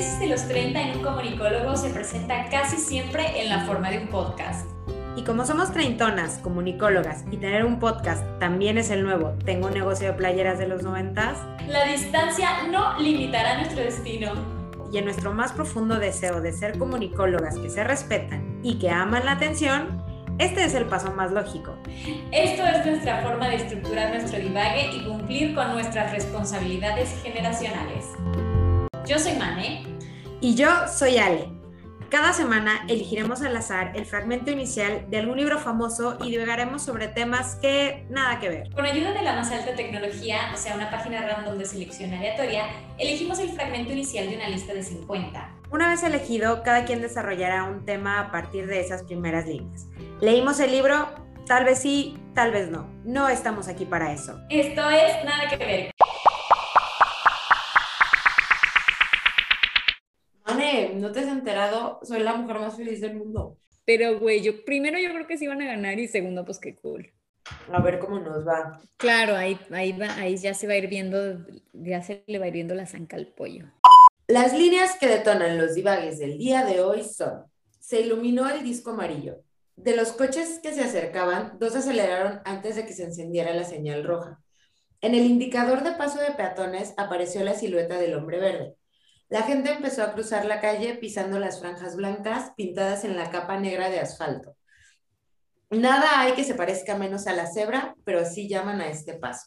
crisis de los 30 en un comunicólogo se presenta casi siempre en la forma de un podcast. Y como somos treintonas, comunicólogas, y tener un podcast también es el nuevo, tengo un negocio de playeras de los noventas, la distancia no limitará nuestro destino. Y en nuestro más profundo deseo de ser comunicólogas que se respetan y que aman la atención, este es el paso más lógico. Esto es nuestra forma de estructurar nuestro divague y cumplir con nuestras responsabilidades generacionales. Yo soy Mane. Y yo soy Ale. Cada semana elegiremos al azar el fragmento inicial de algún libro famoso y divagaremos sobre temas que nada que ver. Con ayuda de la más alta tecnología, o sea, una página random de selección aleatoria, elegimos el fragmento inicial de una lista de 50. Una vez elegido, cada quien desarrollará un tema a partir de esas primeras líneas. Leímos el libro, tal vez sí, tal vez no. No estamos aquí para eso. Esto es nada que ver. ¿No te has enterado? Soy la mujer más feliz del mundo. Pero, güey, yo primero yo creo que sí van a ganar y segundo, pues qué cool. A ver cómo nos va. Claro, ahí, ahí, va, ahí ya se va a ir viendo, ya se le va a ir viendo la zanca al pollo. Las líneas que detonan los divagues del día de hoy son, se iluminó el disco amarillo. De los coches que se acercaban, dos aceleraron antes de que se encendiera la señal roja. En el indicador de paso de peatones apareció la silueta del hombre verde. La gente empezó a cruzar la calle pisando las franjas blancas pintadas en la capa negra de asfalto. Nada hay que se parezca menos a la cebra, pero sí llaman a este paso.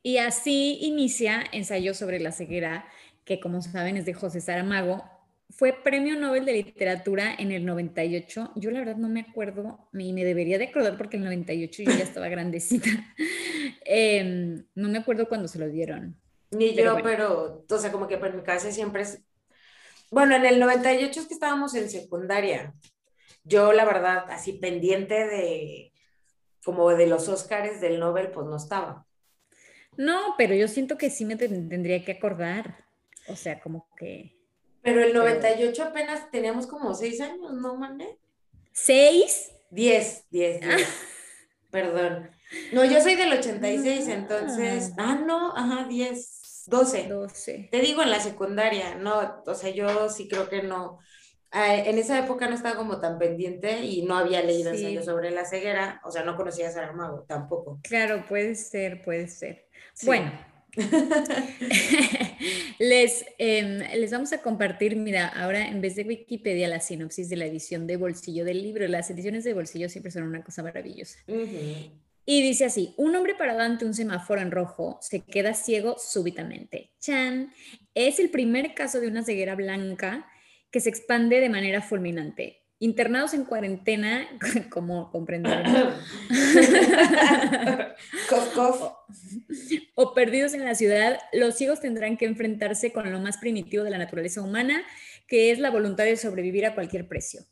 Y así inicia Ensayo sobre la ceguera, que como saben es de José Saramago. Fue premio Nobel de Literatura en el 98. Yo la verdad no me acuerdo, y me debería de acordar porque en el 98 yo ya estaba grandecita. Em, no me acuerdo cuándo se lo dieron. Ni yo, pero, o sea, como que por mi casa siempre es... Bueno, en el 98 es que estábamos en secundaria. Yo, la verdad, así pendiente de, como de los Óscares del Nobel, pues no estaba. No, pero yo siento que sí me tendría que acordar. O sea, como que... Pero el 98 apenas teníamos como seis años, ¿no, Mané? ¿Seis? Diez, diez, diez. Perdón. No, yo soy del 86, entonces... Ah, no, ajá, diez. 12. 12. Te digo en la secundaria, no, o sea, yo sí creo que no. en esa época no estaba como tan pendiente y no había leído ensayo sobre la ceguera, o sea, no conocía a Saramago tampoco. Claro, puede ser, puede ser. Bueno, les, em, les vamos a compartir, mira, ahora en vez de Wikipedia, la sinopsis de la edición de bolsillo del libro. Las ediciones de bolsillo siempre son una cosa maravillosa. Y dice así, un hombre parado ante un semáforo en rojo se queda ciego súbitamente. Chan, es el primer caso de una ceguera blanca que se expande de manera fulminante. Internados en cuarentena, como comprenderán, o perdidos en la ciudad, los ciegos tendrán que enfrentarse con lo más primitivo de la naturaleza humana, que es la voluntad de sobrevivir a cualquier precio.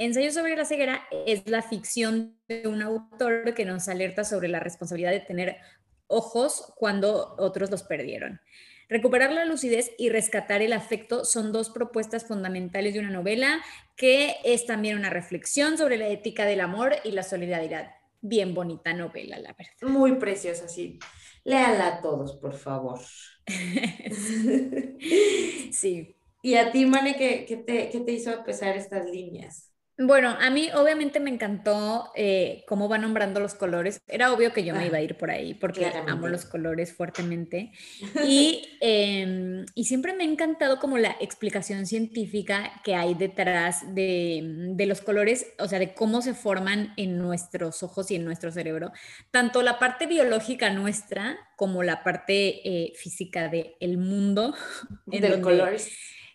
Ensayo sobre la ceguera es la ficción de un autor que nos alerta sobre la responsabilidad de tener ojos cuando otros los perdieron. Recuperar la lucidez y rescatar el afecto son dos propuestas fundamentales de una novela que es también una reflexión sobre la ética del amor y la solidaridad. Bien bonita novela, la verdad. Muy preciosa, sí. Léala todos, por favor. sí. ¿Y a ti, Mane, qué, te, qué te hizo pesar estas líneas? Bueno, a mí obviamente me encantó eh, cómo va nombrando los colores. Era obvio que yo me iba a ir por ahí porque amo los colores fuertemente. Y, em, y, siempre me ha encantado como la explicación científica que hay detrás de, de, los colores, o sea, de cómo se forman en nuestros ojos y en nuestro cerebro. Tanto la parte biológica nuestra como la parte eh, física del el mundo. Del colores.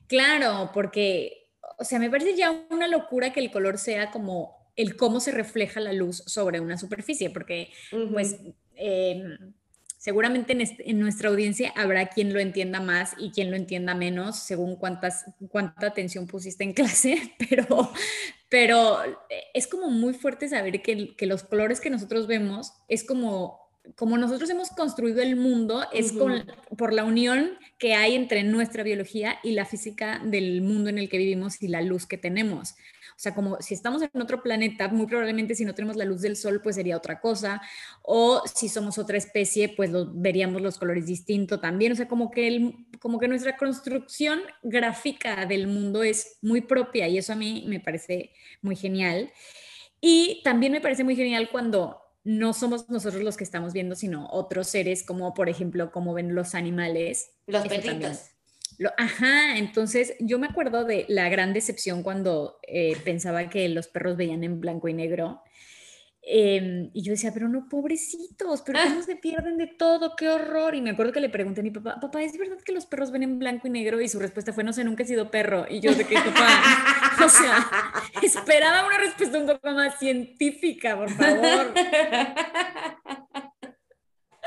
Claro, porque o sea, me parece ya una locura que el color sea como el cómo se refleja la luz sobre una superficie, porque pues em, seguramente en, nuestra audiencia habrá quien lo entienda más y quien lo entienda menos, según cuántas, cuánta atención pusiste en clase, pero, pero es como muy fuerte saber que, que los colores que nosotros vemos es como como nosotros hemos construido el mundo, es por la unión que hay entre nuestra biología y la física del mundo en el que vivimos y la luz que tenemos. O sea, como si estamos en otro planeta, muy probablemente si no tenemos la luz del sol, pues sería otra cosa. O si somos otra especie, pues veríamos los colores distintos también. O sea, como que, el, como que nuestra construcción gráfica del mundo es muy propia y eso a mí me parece muy genial. Y también me parece muy genial cuando no somos nosotros los que estamos viendo, sino otros seres, como por ejemplo, como ven los animales. Los perritos. ajá, entonces yo me acuerdo de la gran decepción cuando eh, pensaba que los perros veían en blanco y negro Em, y yo decía, pero no, pobrecitos, pero cómo se pierden de todo, qué horror. Y me acuerdo que le pregunté a mi papá, papá, ¿es verdad que los perros ven en blanco y negro? Y su respuesta fue, no sé, nunca he sido perro. Y yo de que, papá, o sea, esperaba una respuesta un poco más científica, por favor.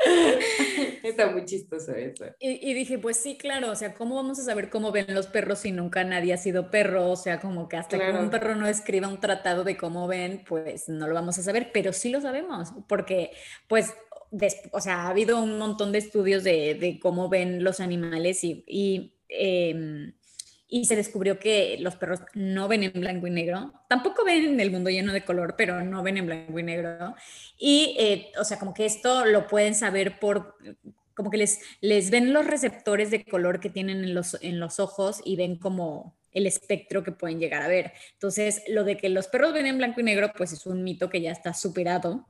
Está muy chistoso eso. Y, dije, pues sí, claro, o sea, ¿cómo vamos a saber cómo ven los perros si nunca nadie ha sido perro? O sea, como que hasta que un perro no escriba un tratado de cómo ven, pues no lo vamos a saber, pero sí lo sabemos, porque pues o sea, ha habido un montón de estudios de, cómo ven los animales y, em, y se descubrió que los perros no ven en blanco y negro, tampoco ven en el mundo lleno de color, pero no ven en blanco y negro. Y, eh, o sea, como que esto lo pueden saber por, como que les, les ven los receptores de color que tienen en los, en los ojos y ven como el espectro que pueden llegar a ver. Entonces, lo de que los perros ven en blanco y negro, pues es un mito que ya está superado.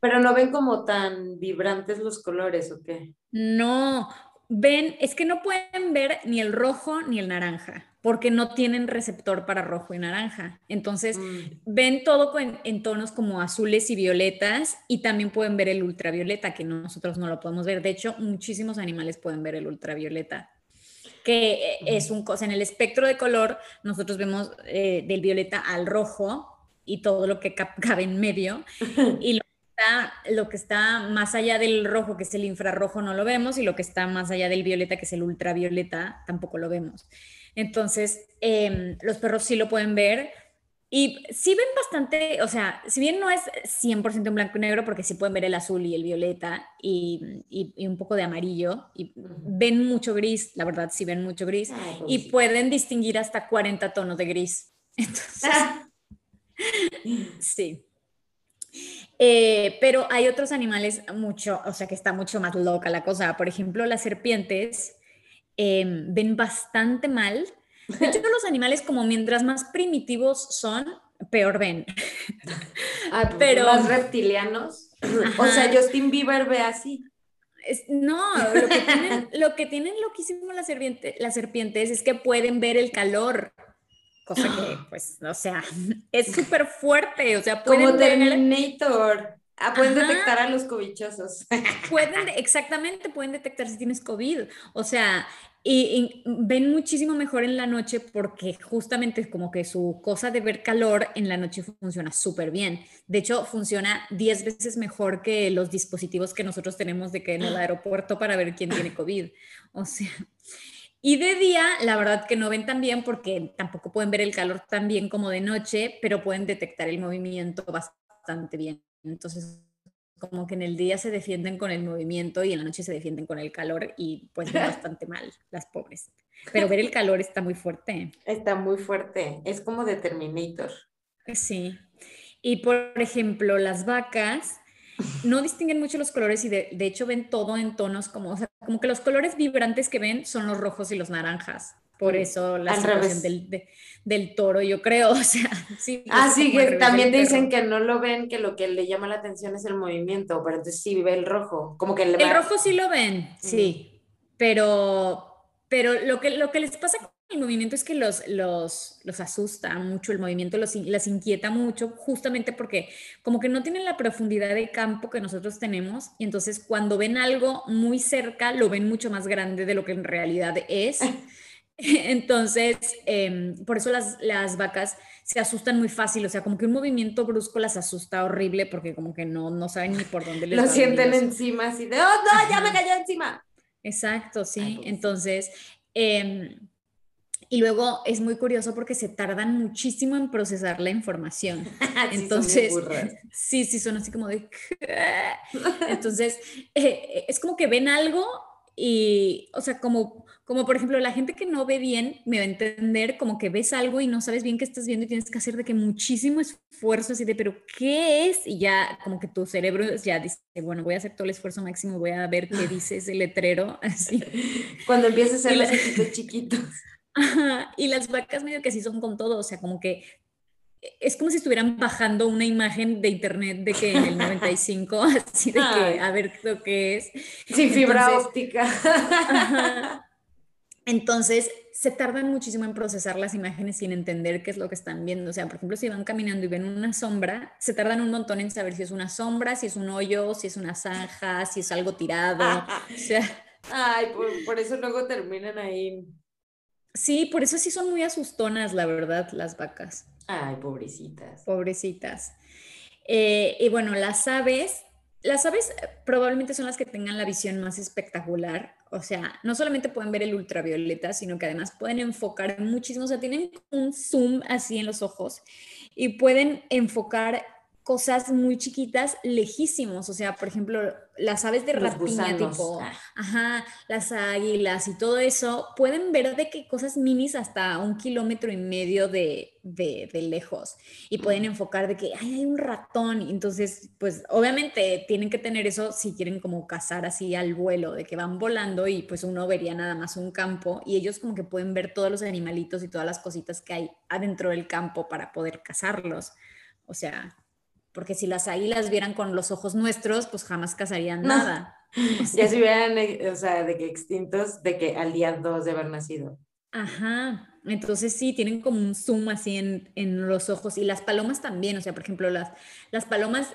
Pero no ven como tan vibrantes los colores, ¿o qué? No, ven, es que no pueden ver ni el rojo ni el naranja, porque no tienen receptor para rojo y naranja. Entonces, mm. ven todo en, tonos como azules y violetas y también pueden ver el ultravioleta, que nosotros no lo podemos ver. De hecho, muchísimos animales pueden ver el ultravioleta que eh, es un cosa en el espectro de color, nosotros vemos eh, del violeta al rojo y todo lo que cabe en medio, y lo que está más allá del rojo, que es el infrarrojo, no lo vemos, y lo que está más allá del violeta, que es el ultravioleta, tampoco lo vemos. Entonces, em, los perros sí lo pueden ver. Y sí ven bastante, o sea, si bien no es 100% en blanco y negro, porque sí pueden ver el azul y el violeta y, y, un poco de amarillo, y ven mucho gris, la verdad, sí ven mucho gris, y pueden distinguir hasta 40 tonos de gris. Entonces, sí. Eh, pero hay otros animales mucho, o sea, que está mucho más loca la cosa. Por ejemplo, las serpientes em, ven bastante mal. De hecho, los animales como mientras más primitivos son, peor ven. Ah, pero los reptilianos. O sea, Justin Bieber ve así. no, lo que tienen, lo que tienen loquísimo las, las serpientes es que pueden ver el calor cosa que, pues, o sea, es súper fuerte, o sea, pueden Como Terminator. Ah, pueden detectar a los cobichosos. Pueden, exactamente, pueden detectar si tienes COVID. O sea, y, ven muchísimo mejor en la noche porque justamente como que su cosa de ver calor en la noche funciona súper bien. De hecho, funciona 10 veces mejor que los dispositivos que nosotros tenemos de que en el aeropuerto para ver quién tiene COVID. O sea, y de día, la verdad que no ven tan bien porque tampoco pueden ver el calor tan bien como de noche, pero pueden detectar el movimiento bastante bien. Entonces, como que en el día se defienden con el movimiento y en la noche se defienden con el calor y pues bastante mal las pobres. Pero ver el calor está muy fuerte. Está muy fuerte. Es como de Terminator. Sí. Y por ejemplo, las vacas no distinguen mucho los colores y de, hecho ven todo en tonos como, o sea, como que los colores vibrantes que ven son los rojos y los naranjas. Por mm, eso la situación del, del, toro, yo creo, o sea, sí. Ah, sí, que también dicen que no lo ven, que lo que le llama la atención es el movimiento, pero entonces sí ve el rojo, como que el rojo sí lo ven, sí, pero, pero lo que, lo que les pasa el movimiento es que los, los, los asusta mucho, el movimiento los, las inquieta mucho, justamente porque como que no tienen la profundidad de campo que nosotros tenemos, y entonces cuando ven algo muy cerca, lo ven mucho más grande de lo que en realidad es. Entonces, em, por eso las, las, vacas se asustan muy fácil, o sea, como que un movimiento brusco las asusta horrible porque como que no, no saben ni por dónde les Lo sienten encima, así de, oh, no, ya me cayó encima. Exacto, sí. Entonces, eh, Y luego es muy curioso porque se tardan muchísimo en procesar la información. Sí, Entonces, sí, sí, son así como de... Entonces, eh, es como que ven algo y, o sea, como, como por ejemplo, la gente que no ve bien me va a entender como que ves algo y no sabes bien qué estás viendo y tienes que hacer de que muchísimo esfuerzo así de, pero ¿qué es? Y ya como que tu cerebro ya dice, bueno, voy a hacer todo el esfuerzo máximo, voy a ver qué dice ese letrero, así. Cuando empiezas a la- los chiquitos. Ajá, Y las vacas medio que así son con todo, o sea, como que es como si estuvieran bajando una imagen de internet de que en el 95, así de que a ver lo que es. Sin fibra Entonces- óptica. Ajá. Entonces, se tardan muchísimo en procesar las imágenes sin entender qué es lo que están viendo. O sea, por ejemplo, si van caminando y ven una sombra, se tardan un montón en saber si es una sombra, si es un hoyo, si es una zanja, si es algo tirado. O sea, Ay, por, por eso luego terminan ahí. Sí, por eso sí son muy asustonas, la verdad, las vacas. Ay, pobrecitas. Pobrecitas. Eh, y bueno, las aves, las aves eh, probablemente son las que tengan la visión más espectacular. O sea, no solamente pueden ver el ultravioleta, sino que además pueden enfocar muchísimo. O sea, tienen un zoom así en los ojos y pueden enfocar cosas muy chiquitas lejísimos. O sea, por ejemplo, las aves de Los rapiña, gusanos. tipo, Ah. Ajá, las águilas y todo eso, pueden ver de qué cosas minis hasta un kilómetro y medio de, de- de lejos y pueden enfocar de que "Ay, hay un ratón. Entonces, pues obviamente tienen que tener eso si quieren como cazar así al vuelo, de que van volando y pues uno vería nada más un campo y ellos como que pueden ver todos los animalitos y todas las cositas que hay adentro del campo para poder cazarlos. O sea, porque si las águilas vieran con los ojos nuestros, pues jamás cazarían No. nada. Ya se hubieran, eh, o sea, de que extintos, de que al día 2 de haber nacido. Ajá, entonces sí, tienen como un zoom así en, en los ojos y las palomas también, o sea, por ejemplo, las, las palomas,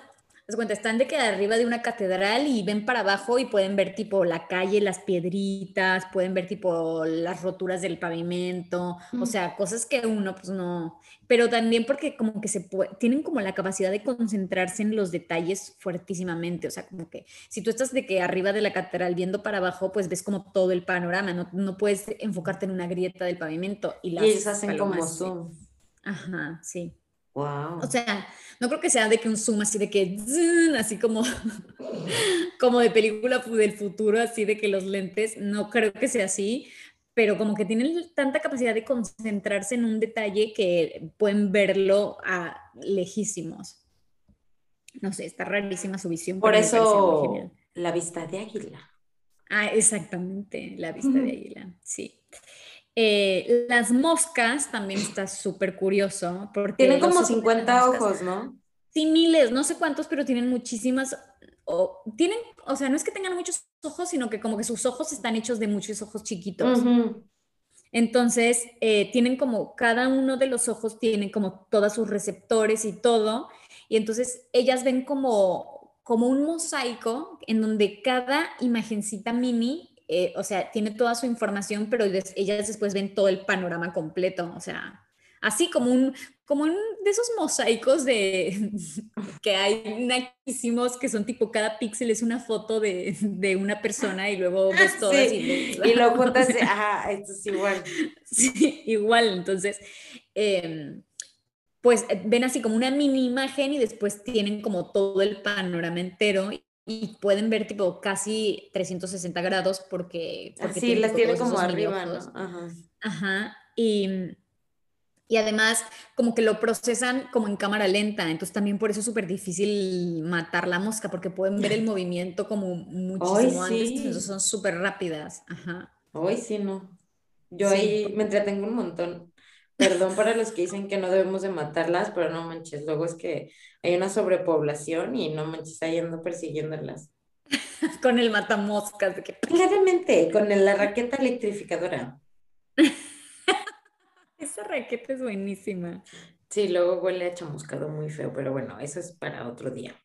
haz cuenta, están de que arriba de una catedral y ven para abajo y pueden ver tipo la calle, las piedritas, pueden ver tipo las roturas del pavimento, o sea, cosas que uno pues no, pero también porque como que se pue- tienen como la capacidad de concentrarse en los detalles fuertísimamente, o sea, como que si tú estás de que arriba de la catedral viendo para abajo, pues ves como todo el panorama, no, no puedes enfocarte en una grieta del pavimento. Y, las Y hacen como sí. zoom. Ajá, sí. Wow. O sea, no creo que sea de que un zoom así de que, así como, como de película del futuro, así de que los lentes, no creo que sea así, pero como que tienen tanta capacidad de concentrarse en un detalle que pueden verlo a lejísimos. No sé, está rarísima su visión. Por eso la vista de águila. Ah, exactamente, la vista de águila, sí. Eh, las moscas también está súper curioso porque Tienen como ojos de las 50 moscas- ojos, ¿no? Sí, miles, no sé cuántos, pero tienen muchísimas, o tienen, o sea, no es que tengan muchos ojos, sino que como que sus ojos están hechos de muchos ojos chiquitos. Entonces, eh, tienen como, cada uno de los ojos tiene como todos sus receptores y todo, y entonces ellas ven como, como un mosaico en donde cada imagencita mini, eh, o sea, tiene toda su información, pero ellas después ven todo el panorama completo, o sea, así como un, como un de esos mosaicos de que hay naquísimos que son tipo cada píxel es una foto de, de una persona y luego ves todas Sí, y, Y lo juntas, ajá, esto es igual. Sí, igual, entonces, em, pues ven así como una mini imagen y después tienen como todo el panorama entero y, pueden ver tipo casi 360 grados porque... porque tienen las tiene como arriba, ¿no? Ajá. Ajá, y, y además como que lo procesan como en cámara lenta, entonces también por eso es súper difícil matar la mosca porque pueden ver el movimiento como muchísimo antes, sí. entonces son súper rápidas, ajá. Hoy sí, no. Yo Sí, ahí me entretengo un montón. Perdón para los que dicen que no debemos de matarlas, pero no manches, luego es que hay una sobrepoblación y no manches, ahí ando persiguiéndolas. Con el matamoscas, de que Claramente, con el- la raqueta electrificadora. Esa raqueta es buenísima. Sí, luego huele a chamuscado muy feo, pero bueno, eso es para otro día.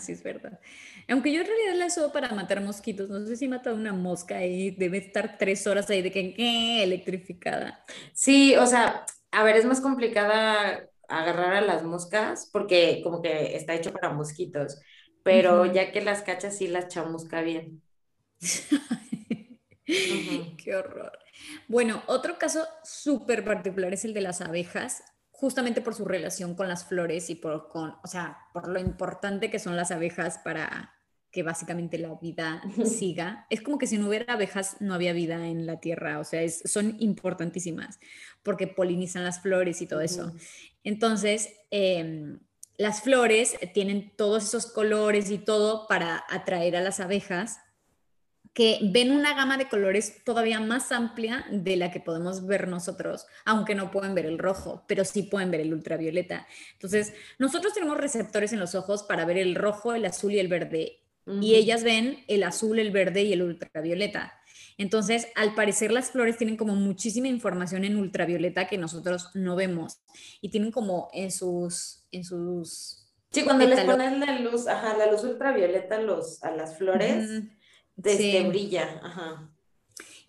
sí, es verdad. Aunque yo en realidad la uso para matar mosquitos. No sé si mata una mosca y debe estar tres horas ahí de que ¿qué? electrificada. Sí, o sea, a ver, es más complicada agarrar a las moscas porque como que está hecho para mosquitos, pero ya que las cachas sí las chamusca bien. Qué horror. Bueno, otro caso súper particular es el de las abejas, justamente por su relación con las flores y por, con, o sea, por lo importante que son las abejas para que básicamente la vida siga. Es como que si no hubiera abejas no había vida en la tierra, o sea, son importantísimas porque polinizan las flores y todo eso. Entonces, em, las flores tienen todos esos colores y todo para atraer a las abejas que ven una gama de colores todavía más amplia de la que podemos ver nosotros, aunque no pueden ver el rojo, pero sí pueden ver el ultravioleta. Entonces, nosotros tenemos receptores en los ojos para ver el rojo, el azul y el verde, y ellas ven el azul, el verde y el ultravioleta. Entonces, al parecer las flores tienen como muchísima información en ultravioleta que nosotros no vemos y tienen como en sus en sus Sí, cuando les ponen la luz, ajá, la luz ultravioleta a los a las flores, desde brilla, ajá.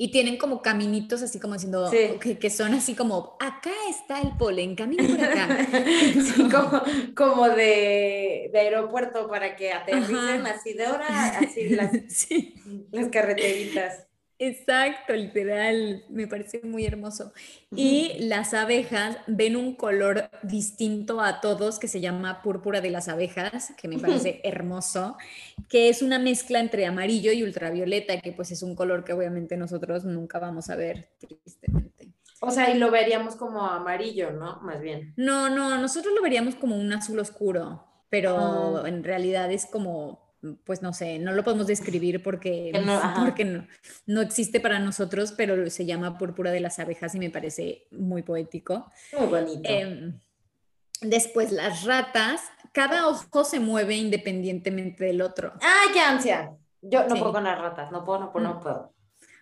Y tienen como caminitos así como diciendo que, son así como, acá está el polen, camina por acá. sí, como, como de, de, aeropuerto para que aterricen así de hora, así las, las carreteritas. Exacto, literal, me parece muy hermoso. Y las abejas ven un color distinto a todos que se llama púrpura de las abejas, que me parece hermoso, que es una mezcla entre amarillo y ultravioleta, que pues es un color que obviamente nosotros nunca vamos a ver, tristemente. O sea, y lo veríamos como amarillo, ¿no? Más bien. No, no, nosotros lo veríamos como un azul oscuro, pero ah. en realidad es como pues no sé, no lo podemos describir porque, no, porque no, existe para nosotros, pero se llama Púrpura de las abejas y me parece muy poético. Muy bonito. Em, después, las ratas, cada ojo se mueve independientemente del otro. ¡Ah, qué ansia! Yo no puedo con las ratas, no puedo, no puedo, no mm. puedo.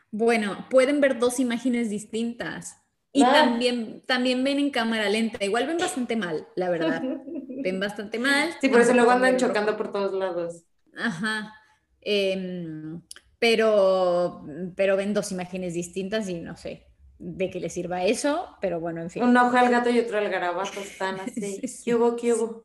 Bueno, pueden ver dos imágenes distintas. Y ah. también, también ven en cámara lenta. Igual ven bastante mal, la verdad. ven bastante mal. Sí, por eso luego andan chocando por todos lados. Ajá. Em, pero, pero ven dos imágenes distintas y no sé de qué le sirva eso, pero bueno, en fin. Un ojo al gato y otro al garabato están así. ¿Qué hubo, qué hubo?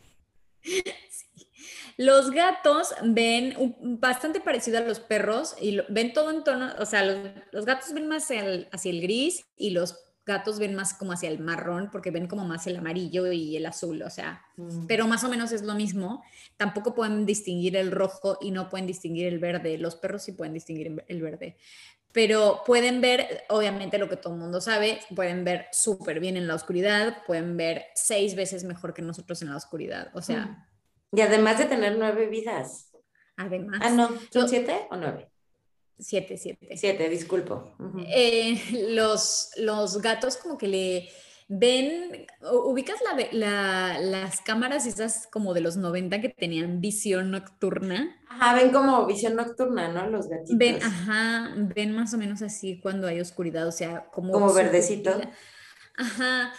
Los gatos ven bastante parecido a los perros y ven todo en tono, o sea, los, gatos ven más hacia el gris y los gatos ven más como hacia el marrón porque ven como más el amarillo y el azul, o sea, mm. pero más o menos es lo mismo. Tampoco pueden distinguir el rojo y no pueden distinguir el verde. Los perros sí pueden distinguir el verde. Pero pueden ver, obviamente lo que todo el mundo sabe, pueden ver súper bien en la oscuridad, pueden ver seis veces mejor que nosotros en la oscuridad, o sea. Mm. Y además de tener nueve vidas. Además. Ah, no, ¿son siete o nueve? Siete, siete. Siete, disculpo. Eh, los, los gatos como que le ven, ubicas la, las cámaras esas como de los 90 que tenían visión nocturna. Ajá, ven como visión nocturna, ¿no? Los gatitos. Ven, ajá, ven más o menos así cuando hay oscuridad, o sea, como... Como verdecito. Ajá,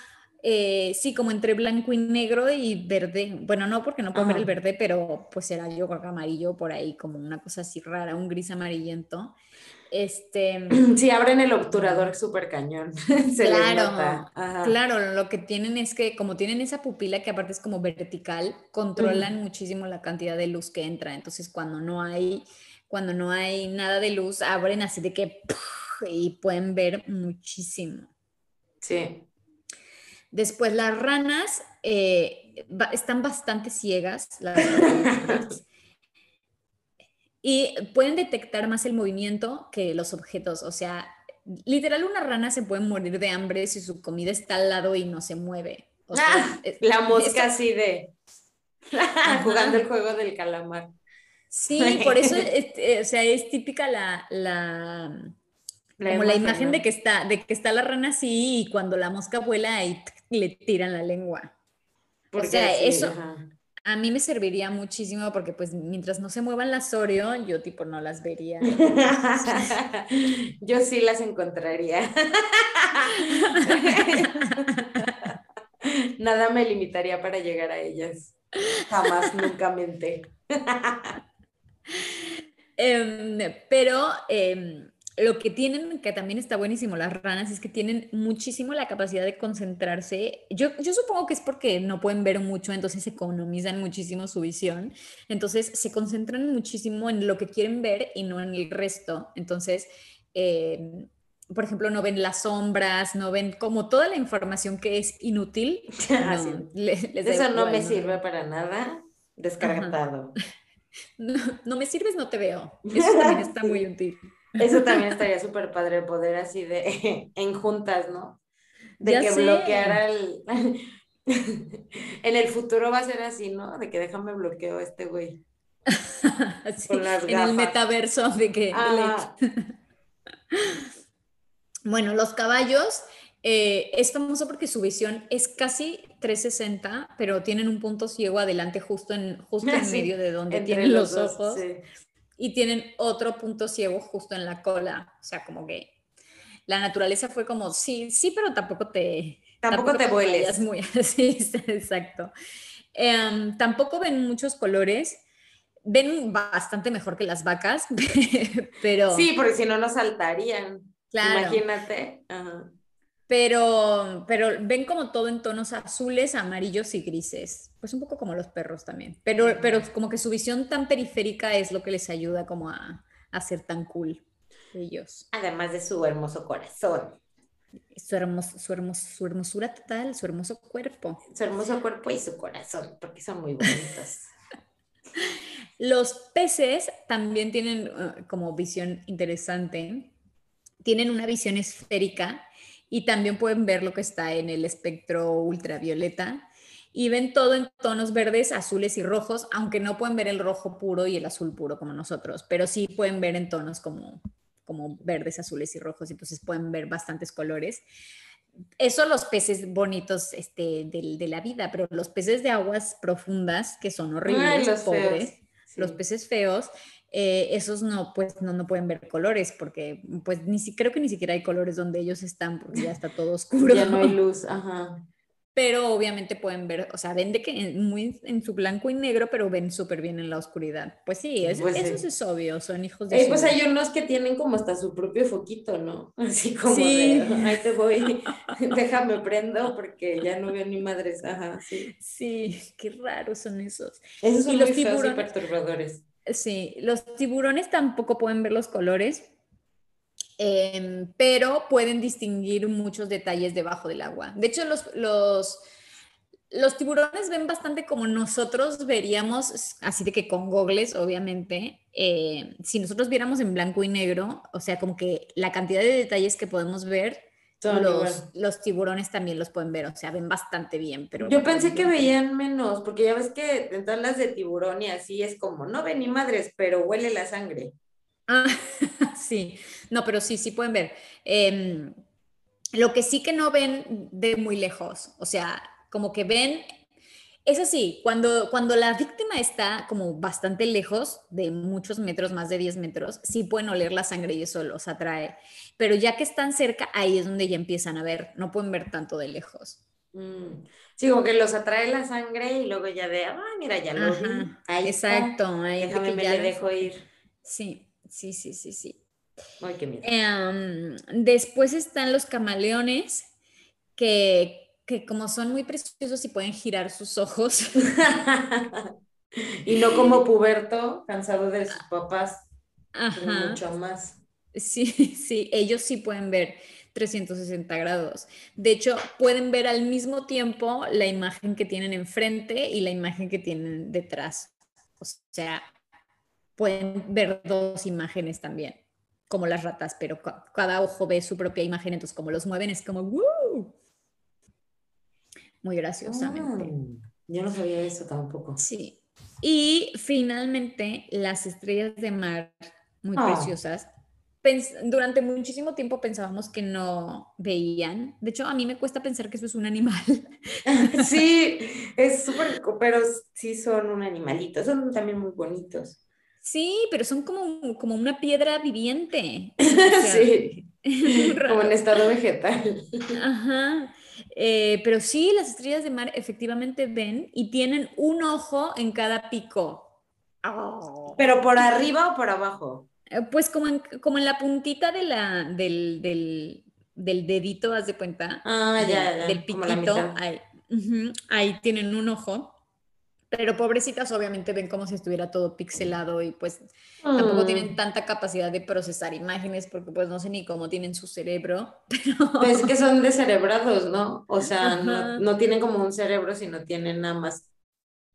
eh, sí, como entre blanco y negro y verde. Bueno, no porque no puedo ver el verde, pero pues era yo creo que amarillo por ahí, como una cosa así rara, un gris amarillento. Este, sí, abren el obturador súper cañón. claro, claro, lo que tienen es que como tienen esa pupila que aparte es como vertical, controlan muchísimo la cantidad de luz que entra. Entonces cuando no hay, cuando no hay nada de luz, abren así de que y pueden ver muchísimo. Sí. Después las ranas eh, están bastante ciegas. y pueden detectar más el movimiento que los objetos. O sea, literal una rana se puede morir de hambre si su comida está al lado y no se mueve. Ah, la mosca así de jugando el juego del calamar. Sí, por eso eh, o sea, es típica la, la como la imagen de que está, de que está la rana así y cuando la mosca vuela y le tiran la lengua. Porque o sea, eso a mí me serviría muchísimo porque pues mientras no se muevan las Oreo, yo tipo no las vería. yo sí las encontraría. Nada me limitaría para llegar a ellas. Jamás, nunca mente. Em, pero em, lo que tienen, que también está buenísimo las ranas, es que tienen muchísimo la capacidad de concentrarse. Yo, yo supongo que es porque no pueden ver mucho, entonces economizan muchísimo su visión. Entonces se concentran muchísimo en lo que quieren ver y no en el resto. Entonces, eh, por ejemplo, no ven las sombras, no ven como toda la información que es inútil. Eso no me sirve para nada. Descartado. No, me sirves, no te veo. Eso también está muy útil. Eso también estaría súper padre poder así de en juntas, ¿no? De que bloquear al... en el futuro va a ser así, ¿no? De que déjame bloqueo a este güey. En el metaverso de que... bueno, los caballos eh, es famoso porque su visión es casi 360, pero tienen un punto ciego adelante justo en, justo en medio de donde tienen los, ojos. Y tienen otro punto ciego justo en la cola. O sea, como que la naturaleza fue como, sí, sí, pero tampoco te... Tampoco, te, vueles. Muy, sí, exacto. Em, tampoco ven muchos colores ven bastante mejor que las vacas, pero... Sí, porque si no, no saltarían. Claro. Imagínate. Pero, pero ven como todo en tonos azules, amarillos y grises. Pues un poco como los perros también. Pero, pero como que su visión tan periférica es lo que les ayuda como a, a ser tan cool ellos. Además de su hermoso corazón. Su, hermos, su, su hermosura total, su hermoso cuerpo. Su hermoso cuerpo y su corazón, porque son muy bonitos. Los peces también tienen uh, como visión interesante. Tienen una visión esférica y también pueden ver lo que está en el espectro ultravioleta y ven todo en tonos verdes, azules y rojos, aunque no pueden ver el rojo puro y el azul puro como nosotros, pero sí pueden ver en tonos como, como verdes, azules y rojos, entonces pueden ver bastantes colores. Eso los peces bonitos este, de, la vida, pero los peces de aguas profundas, que son horribles, pobres, los peces feos, eh, esos no, pues no, no pueden ver colores porque pues ni creo que ni siquiera hay colores donde ellos están porque ya está todo oscuro. ya no hay luz, ajá. Pero obviamente pueden ver, o sea, ven de que muy en su blanco y negro, pero ven súper bien en la oscuridad. Pues sí, pues eso es obvio, son hijos de... Eh, pues hay unos que tienen como hasta su propio foquito, ¿no? Así como sí. de, ahí te voy, déjame prendo porque ya no veo ni madres, ajá, sí. Sí, qué raros son esos. Esos son y los tiburones, y perturbadores. Sí, los tiburones tampoco pueden ver los colores, em, pero pueden distinguir muchos detalles debajo del agua. De hecho, los, los, los, tiburones ven bastante como nosotros veríamos, así de que con gogles, obviamente, eh, si nosotros viéramos en blanco y negro, o sea, como que la cantidad de detalles que podemos ver los, los, tiburones también los pueden ver, o sea, ven bastante bien. Pero Yo pensé que veían menos, porque ya ves que en todas las de tiburón y así es como, no ven ni madres, pero huele la sangre. Ah, sí, no, pero sí, sí pueden ver. Em, lo que sí que no ven de muy lejos, o sea, como que ven es así, cuando, cuando la víctima está como bastante lejos, de muchos metros, más de 10 metros, sí pueden oler la sangre y eso los atrae. Pero ya que están cerca, ahí es donde ya empiezan a ver, no pueden ver tanto de lejos. Mm. Sí, como que los atrae la sangre y luego ya de, ah, mira, ya lo vi. Ahí exacto. Ahí Déjame, me le dejo ir. Sí, sí, sí, sí, sí. Ay, qué miedo. Em, después están los camaleones, que que como son muy preciosos y pueden girar sus ojos. y no como puberto, cansado de sus papás. Mucho más. Sí, sí, ellos sí pueden ver 360 grados. De hecho, pueden ver al mismo tiempo la imagen que tienen enfrente y la imagen que tienen detrás. O sea, pueden ver dos imágenes también, como las ratas, pero cada ojo ve su propia imagen, entonces como los mueven es como. Muy graciosamente. Ah, yo no sabía eso tampoco. Sí. Y finalmente, las estrellas de mar, muy ah. preciosas. durante muchísimo tiempo pensábamos que no veían. De hecho, a mí me cuesta pensar que eso es un animal. sí, es súper, pero sí son un animalito. Son también muy bonitos. Sí, pero son como, como una piedra viviente. sí. como en estado vegetal. Ajá. Eh, pero sí, las estrellas de mar efectivamente ven y tienen un ojo en cada pico. Oh. ¿Pero por arriba o por abajo? Eh, pues como en, como en la puntita de la, del, dedito, haz de cuenta. Ah, ya, Del piquito. Ahí, ahí tienen un ojo Pero pobrecitas obviamente ven como si estuviera todo pixelado y pues tampoco Mm. tienen tanta capacidad de procesar imágenes porque pues no sé ni cómo tienen su cerebro. Pero... Pues que son descerebrados, ¿no? O sea, no, no tienen como un cerebro, sino tienen nada más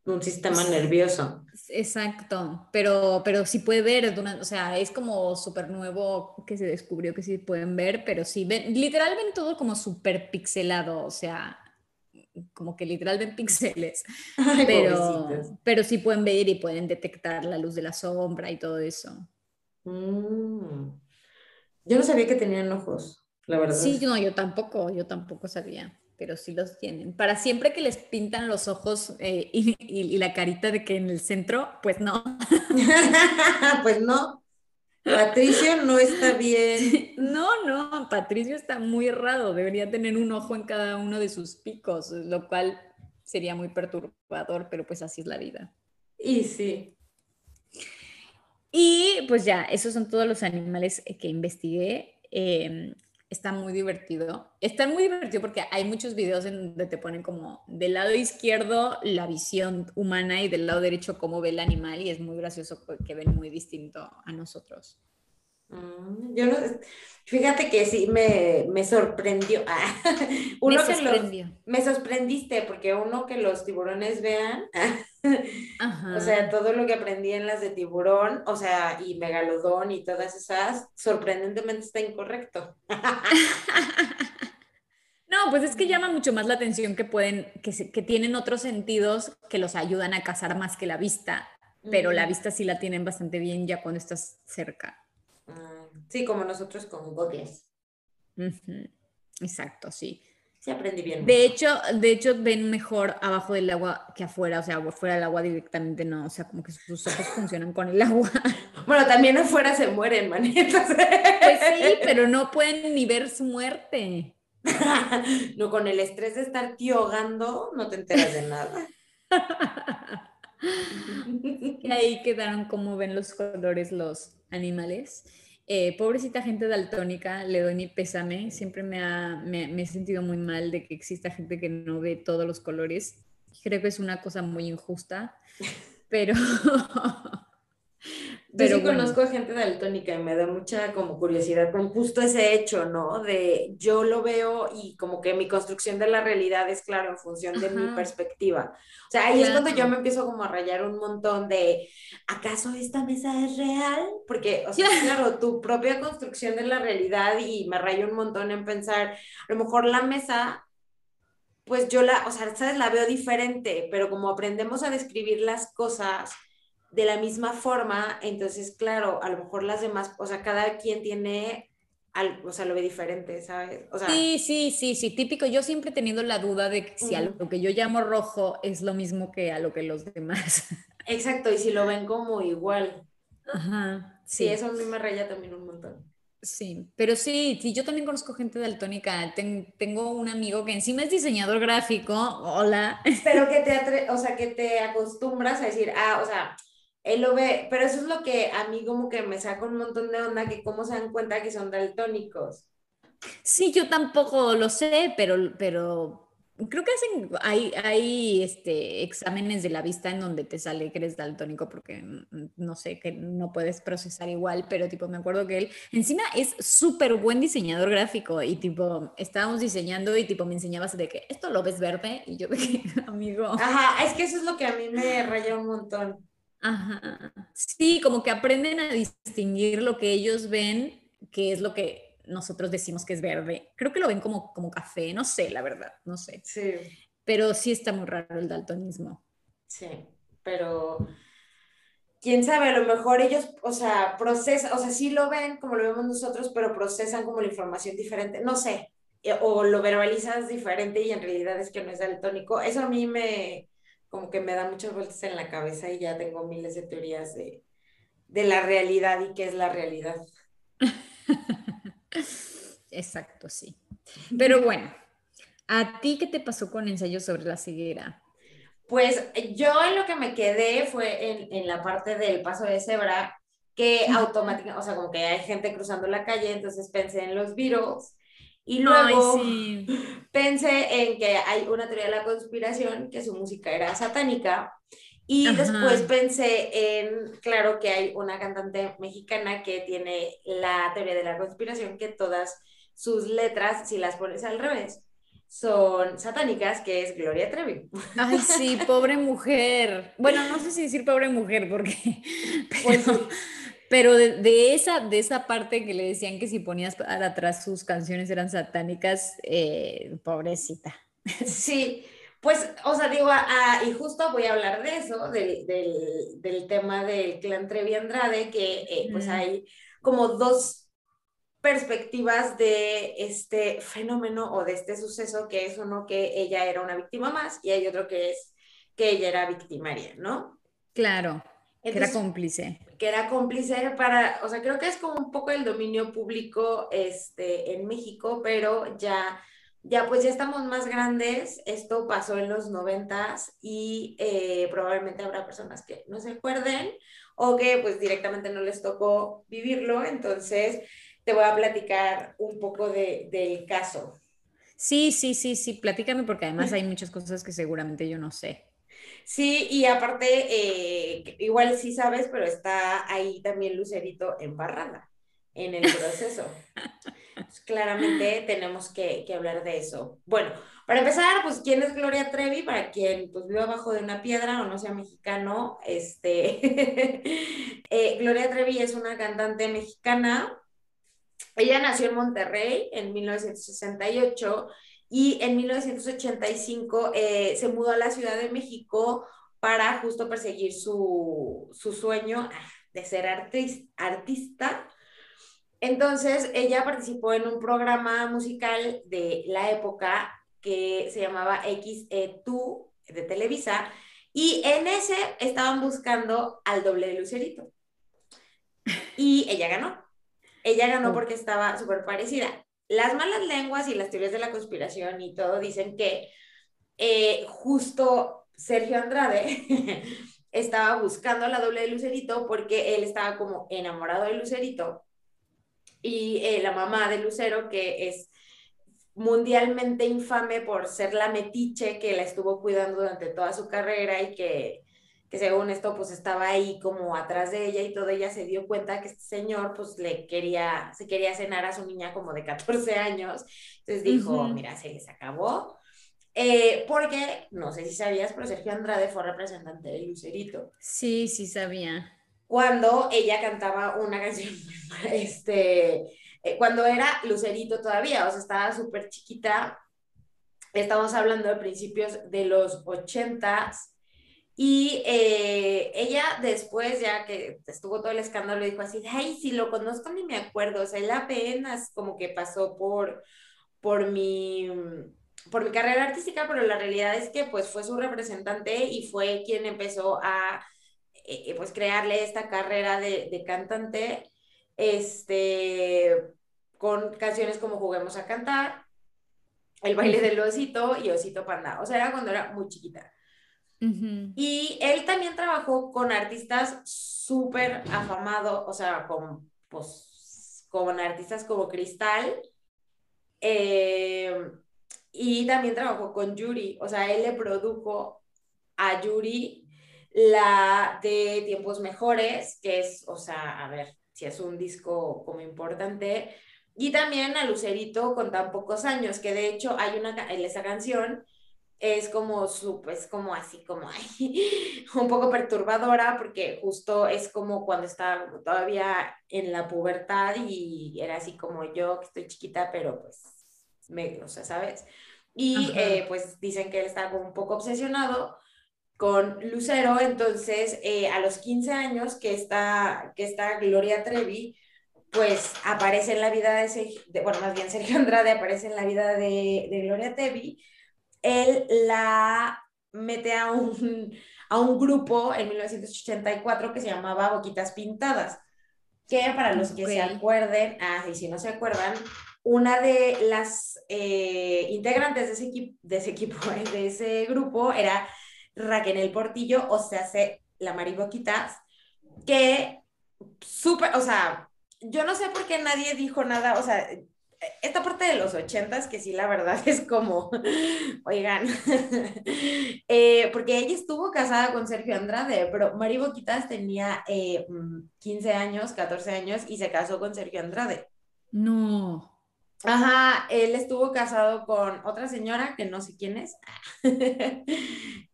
un sistema nervioso. Exacto, pero, pero sí puede ver, durante- o sea, es como súper nuevo que se descubrió que sí pueden ver, pero sí ven, literal ven todo como súper pixelado, o sea, como que literal ven píxeles, pero, pero sí pueden ver y pueden detectar la luz de la sombra y todo eso. Mm. Yo no sabía que tenían ojos, la verdad. Sí, no, yo tampoco, yo tampoco sabía, pero sí los tienen. Para siempre que les pintan los ojos eh, y, y- y la carita de que en el centro, pues no. Pues no. Patricio no está bien. No, no, Patricio está muy errado, debería tener un ojo en cada uno de sus picos, lo cual sería muy perturbador, pero pues así es la vida. Y sí. Y pues ya, esos son todos los animales que investigué. Eh, está muy divertido. Está muy divertido porque hay muchos videos en donde te ponen como del lado izquierdo la visión humana y del lado derecho cómo ve el animal y es muy gracioso porque ven muy distinto a nosotros. Mm, Yo no, fíjate que sí me, me sorprendió. Ah, uno Me que los- sorprendió. me sorprendiste porque uno que los tiburones vean, Ajá. o sea, todo lo que aprendí en las de tiburón, o sea, y megalodón y todas esas, sorprendentemente está incorrecto. No, pues es que llama mucho más la atención que pueden, que, se- que tienen otros sentidos que los ayudan a cazar más que la vista, pero la vista sí la tienen bastante bien ya cuando estás cerca. Ah, Sí, como nosotros con. Ujú, Exacto, sí. Sí, aprendí bien. De hecho, de hecho ven mejor abajo del agua que afuera, o sea, fuera del agua directamente no, o sea, como que sus ojos funcionan con el agua. Bueno, también afuera se mueren, manitas. Pues sí, pero no pueden ni ver su muerte. No, con el estrés de estar tiogando, no te enteras de nada. Y ahí quedaron como ven los colores los animales. Eh, pobrecita gente daltónica, le doy mi pésame. Siempre me, ha- me, me he sentido muy mal de que exista gente que no ve todos los colores. Creo que es una cosa muy injusta, pero... Yo sí bueno. conozco a gente daltónica y me da mucha como curiosidad con justo ese hecho, ¿no? De yo lo veo y como que mi construcción de la realidad es claro en función de mi Ajá. perspectiva. O sea, ahí es cuando yo Claro. me empiezo como a rayar un montón de, ¿acaso esta mesa es real? Porque, o sea, claro, tu propia construcción de la realidad y me rayo un montón en pensar, a lo mejor la mesa pues yo la, o sea, ¿sabes? La veo diferente, pero como aprendemos a describir las cosas de la misma forma, entonces, claro, a lo mejor las demás, o sea, cada quien tiene, al, o sea, lo ve diferente, ¿sabes? O sea, Sí, sí, sí, sí, típico. Yo siempre he tenido la duda de que si a lo que yo llamo rojo es lo mismo que a lo que los demás. exacto, y si lo ven como igual. Ajá, Sí, sí. eso a mí me raya también un montón. Sí, pero sí, sí, yo también conozco gente daltónica. Ten- tengo un amigo que encima es diseñador gráfico. Hola. Pero que te, atre- o sea, que te acostumbras a decir, ah, o sea, él lo ve, pero eso es lo que a mí como que me saca un montón de onda, que cómo se dan cuenta que son daltónicos. Sí, yo tampoco lo sé, pero, pero creo que hacen, hay, hay este, exámenes de la vista en donde te sale que eres daltónico porque no sé, que no puedes procesar igual, pero tipo, me acuerdo que él encima es súper buen diseñador gráfico y tipo, estábamos diseñando y tipo me enseñabas de que esto lo ves verde y yo de que, amigo. Ajá, es que eso es lo que a mí me raya un montón. Ajá. Sí, como que aprenden a distinguir lo que ellos ven, que es lo que nosotros decimos que es verde. Creo que lo ven como, como café, no sé, la verdad, no sé. Sí, Pero sí está muy raro el daltonismo. sí, pero quién sabe, a lo mejor ellos, o sea, procesan, o sea, sí lo ven como lo vemos nosotros, pero procesan como la información diferente, no sé, eh, o lo verbalizas diferente y en realidad es que no es daltónico. Eso a mí me, como que me da muchas vueltas en la cabeza y ya tengo miles de teorías de, de la realidad y qué es la realidad. Exacto, sí. Pero bueno, ¿a ti qué te pasó con ensayos sobre la ceguera? Pues yo en lo que me quedé fue en, en la parte del paso de cebra, que automáticamente, o sea, como que hay gente cruzando la calle, entonces pensé en los Beatles Y luego pensé en que hay una teoría de la conspiración, que su música era satánica. Y después pensé en, claro, que hay una cantante mexicana que tiene la teoría de la conspiración, que todas sus letras, si las pones al revés, son satánicas, que es Gloria Trevi. Ay, sí, pobre mujer. Bueno, no sé si decir pobre mujer, porque... Pues pero, de, esa, de esa parte que le decían que si ponías atrás sus canciones eran satánicas, eh, pobrecita. Sí, pues, o sea, digo, y justo voy a hablar de eso, del, del, tema del clan Trevi Andrade, que eh, pues hay como dos perspectivas de este fenómeno o de este suceso, que es uno que ella era una víctima más y hay otro que es que ella era victimaria, ¿no? Claro, que era cómplice. Que era cómplice para, o sea, creo que es como un poco el dominio público este, en México, pero ya, ya pues ya estamos más grandes, esto pasó en los noventas y eh, probablemente habrá personas que no se acuerden o que pues directamente no les tocó vivirlo, entonces te voy a platicar un poco de, del caso. Sí, sí, sí, sí, platícame porque además hay muchas cosas que seguramente yo no sé. Sí, y aparte, eh, igual sí sabes, pero está ahí también Lucerito embarrada en el proceso. claramente tenemos que, que, hablar de eso. Bueno, para empezar, pues, ¿quién es Gloria Trevi? Para quien pues, abajo de una piedra o no sea mexicano, este, eh, Gloria Trevi es una cantante mexicana ella nació en Monterrey en 1968 y en 1985 eh, se mudó a la Ciudad de México para justo perseguir su, sueño de ser artista. Entonces, ella participó en un programa musical de la época que se llamaba XE2 de Televisa, y en ese estaban buscando al doble de Lucerito. Y ella ganó. Ella ganó porque estaba súper parecida. Las malas lenguas y las teorías de la conspiración y todo dicen que eh, justo Sergio Andrade estaba buscando a la doble de Lucerito porque él estaba como enamorado de Lucerito y eh, la mamá de Lucero, que es mundialmente infame por ser la metiche que la estuvo cuidando durante toda su carrera y que que según esto pues estaba ahí como atrás de ella y todo, ella se dio cuenta que este señor pues le quería, se quería cenar a su niña como de 14 años, entonces dijo, mira, se les acabó, eh, porque, no sé si sabías, pero Sergio Andrade fue representante de Lucerito. Sí, sí sabía. Cuando ella cantaba una canción, este, eh, cuando era Lucerito todavía, o sea, estaba súper chiquita, estamos hablando de principios de los ochentas, y eh, ella después, ya que estuvo todo el escándalo, dijo así, ay, si lo conozco ni me acuerdo, o sea, él apenas como que pasó por, por, mi, por mi carrera artística, pero la realidad es que pues fue su representante y fue quien empezó a eh, pues crearle esta carrera de, de cantante, este, con canciones como Juguemos a Cantar, El baile del osito y Osito Panda, o sea, era cuando era muy chiquita. Y él también trabajó con artistas súper afamados, o sea, con, pues, con artistas como Cristal. Eh, y también trabajó con Yuri, o sea, él le produjo a Yuri la de Tiempos Mejores, que es, o sea, a ver, si es un disco como importante. Y también a Lucerito con tan pocos años, que de hecho hay una, esa canción es como su, pues como así, como un poco perturbadora, porque justo es como cuando estaba todavía en la pubertad y era así como yo, que estoy chiquita, pero pues, me, o sea, ¿sabes? Y eh, pues dicen que él estaba como un poco obsesionado con Lucero, entonces eh, a los 15 años que está, que está Gloria Trevi, pues aparece en la vida de, bueno, más bien Sergio Andrade aparece en la vida de, de Gloria Trevi, él la mete a un, a un grupo en 1984 que se llamaba Boquitas Pintadas, que para los que se acuerden, ah, y si no se acuerdan, una de las eh, integrantes de ese, equipo, de ese equipo, de ese grupo, era Raquel Portillo, o sea, se, la Mari Boquitas, que súper, o sea, yo no sé por qué nadie dijo nada, o sea, esta parte de los ochentas, que sí, la verdad es como, oigan, eh, porque ella estuvo casada con Sergio Andrade, pero Mari Boquitas tenía 15 eh, años, 14 años y se casó con Sergio Andrade. No. Ajá, él estuvo casado con otra señora que no sé quién es,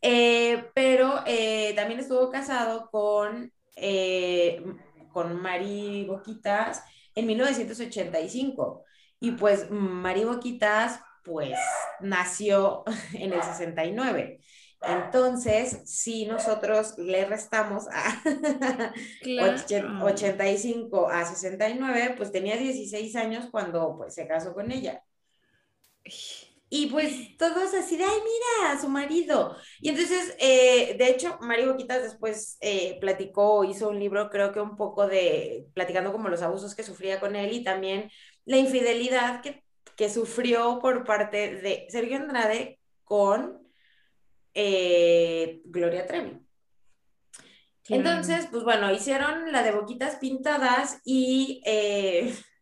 eh, pero también estuvo casado con, con Mari Boquitas en 1985. Y pues Mari Boquitas, pues nació en el 69. Entonces, si nosotros le restamos a 85 a 69, pues tenía 16 años cuando pues se casó con ella. Y pues todos así de, ay, mira, su marido. Y entonces, eh, de hecho, Mario Boquitas después eh, platicó, hizo un libro, creo que un poco de, platicando como los abusos que sufría con él y también la infidelidad que, sufrió por parte de Sergio Andrade con eh, Gloria Trevi. Entonces, pues bueno, hicieron la de Boquitas Pintadas y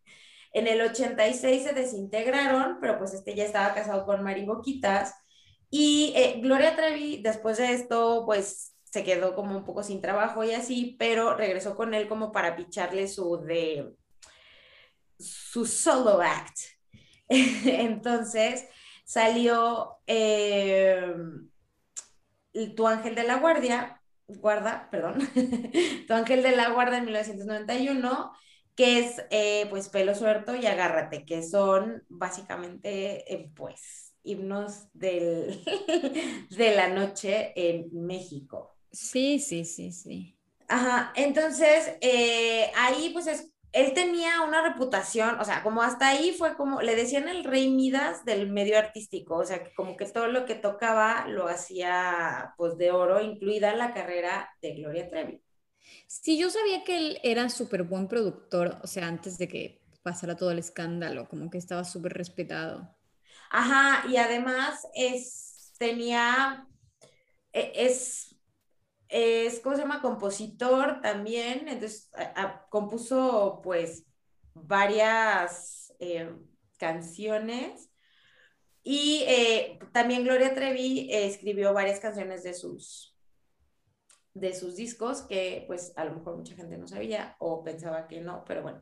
en el 86 se desintegraron, pero pues este ya estaba casado con Mari Boquitas. Y eh, Gloria Trevi, después de esto, pues se quedó como un poco sin trabajo y así, pero regresó con él como para picharle su de su solo act. Entonces salió eh, Tu Ángel de la Guardia, guarda, perdón, Tu Ángel de la Guardia en 1991 que es eh, pues Pelo Suelto y Agárrate, que son básicamente eh, pues himnos del, de la noche en México. Sí, sí, sí, sí. Ajá, entonces eh, ahí pues es, él tenía una reputación, o sea, como hasta ahí fue como, le decían el rey Midas del medio artístico, o sea, que como que todo lo que tocaba lo hacía pues de oro, incluida la carrera de Gloria Trevi. Sí, yo sabía que él era súper buen productor, o sea, antes de que pasara todo el escándalo, como que estaba súper respetado. Ajá, y además es, tenía, e, es, es, ¿cómo se llama? Compositor también, entonces compuso pues varias eh, canciones y eh, también Gloria Trevi escribió varias canciones de sus de sus discos que pues a lo mejor mucha gente no sabía o pensaba que no, pero bueno.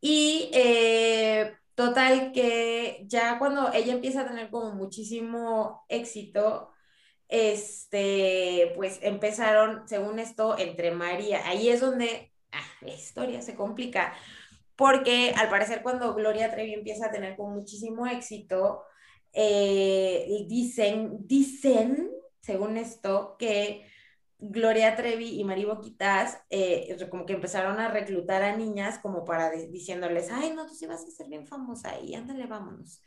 Y eh, total que ya cuando ella empieza a tener como muchísimo éxito, este, pues empezaron, según esto, entre María, ahí es donde ah, la historia se complica, porque al parecer cuando Gloria Trevi empieza a tener como muchísimo éxito, eh, dicen, dicen, según esto, que Gloria Trevi y Mari Boquitas eh, como que empezaron a reclutar a niñas como para diciéndoles, ay, no, tú sí vas a ser bien famosa y ándale, vámonos.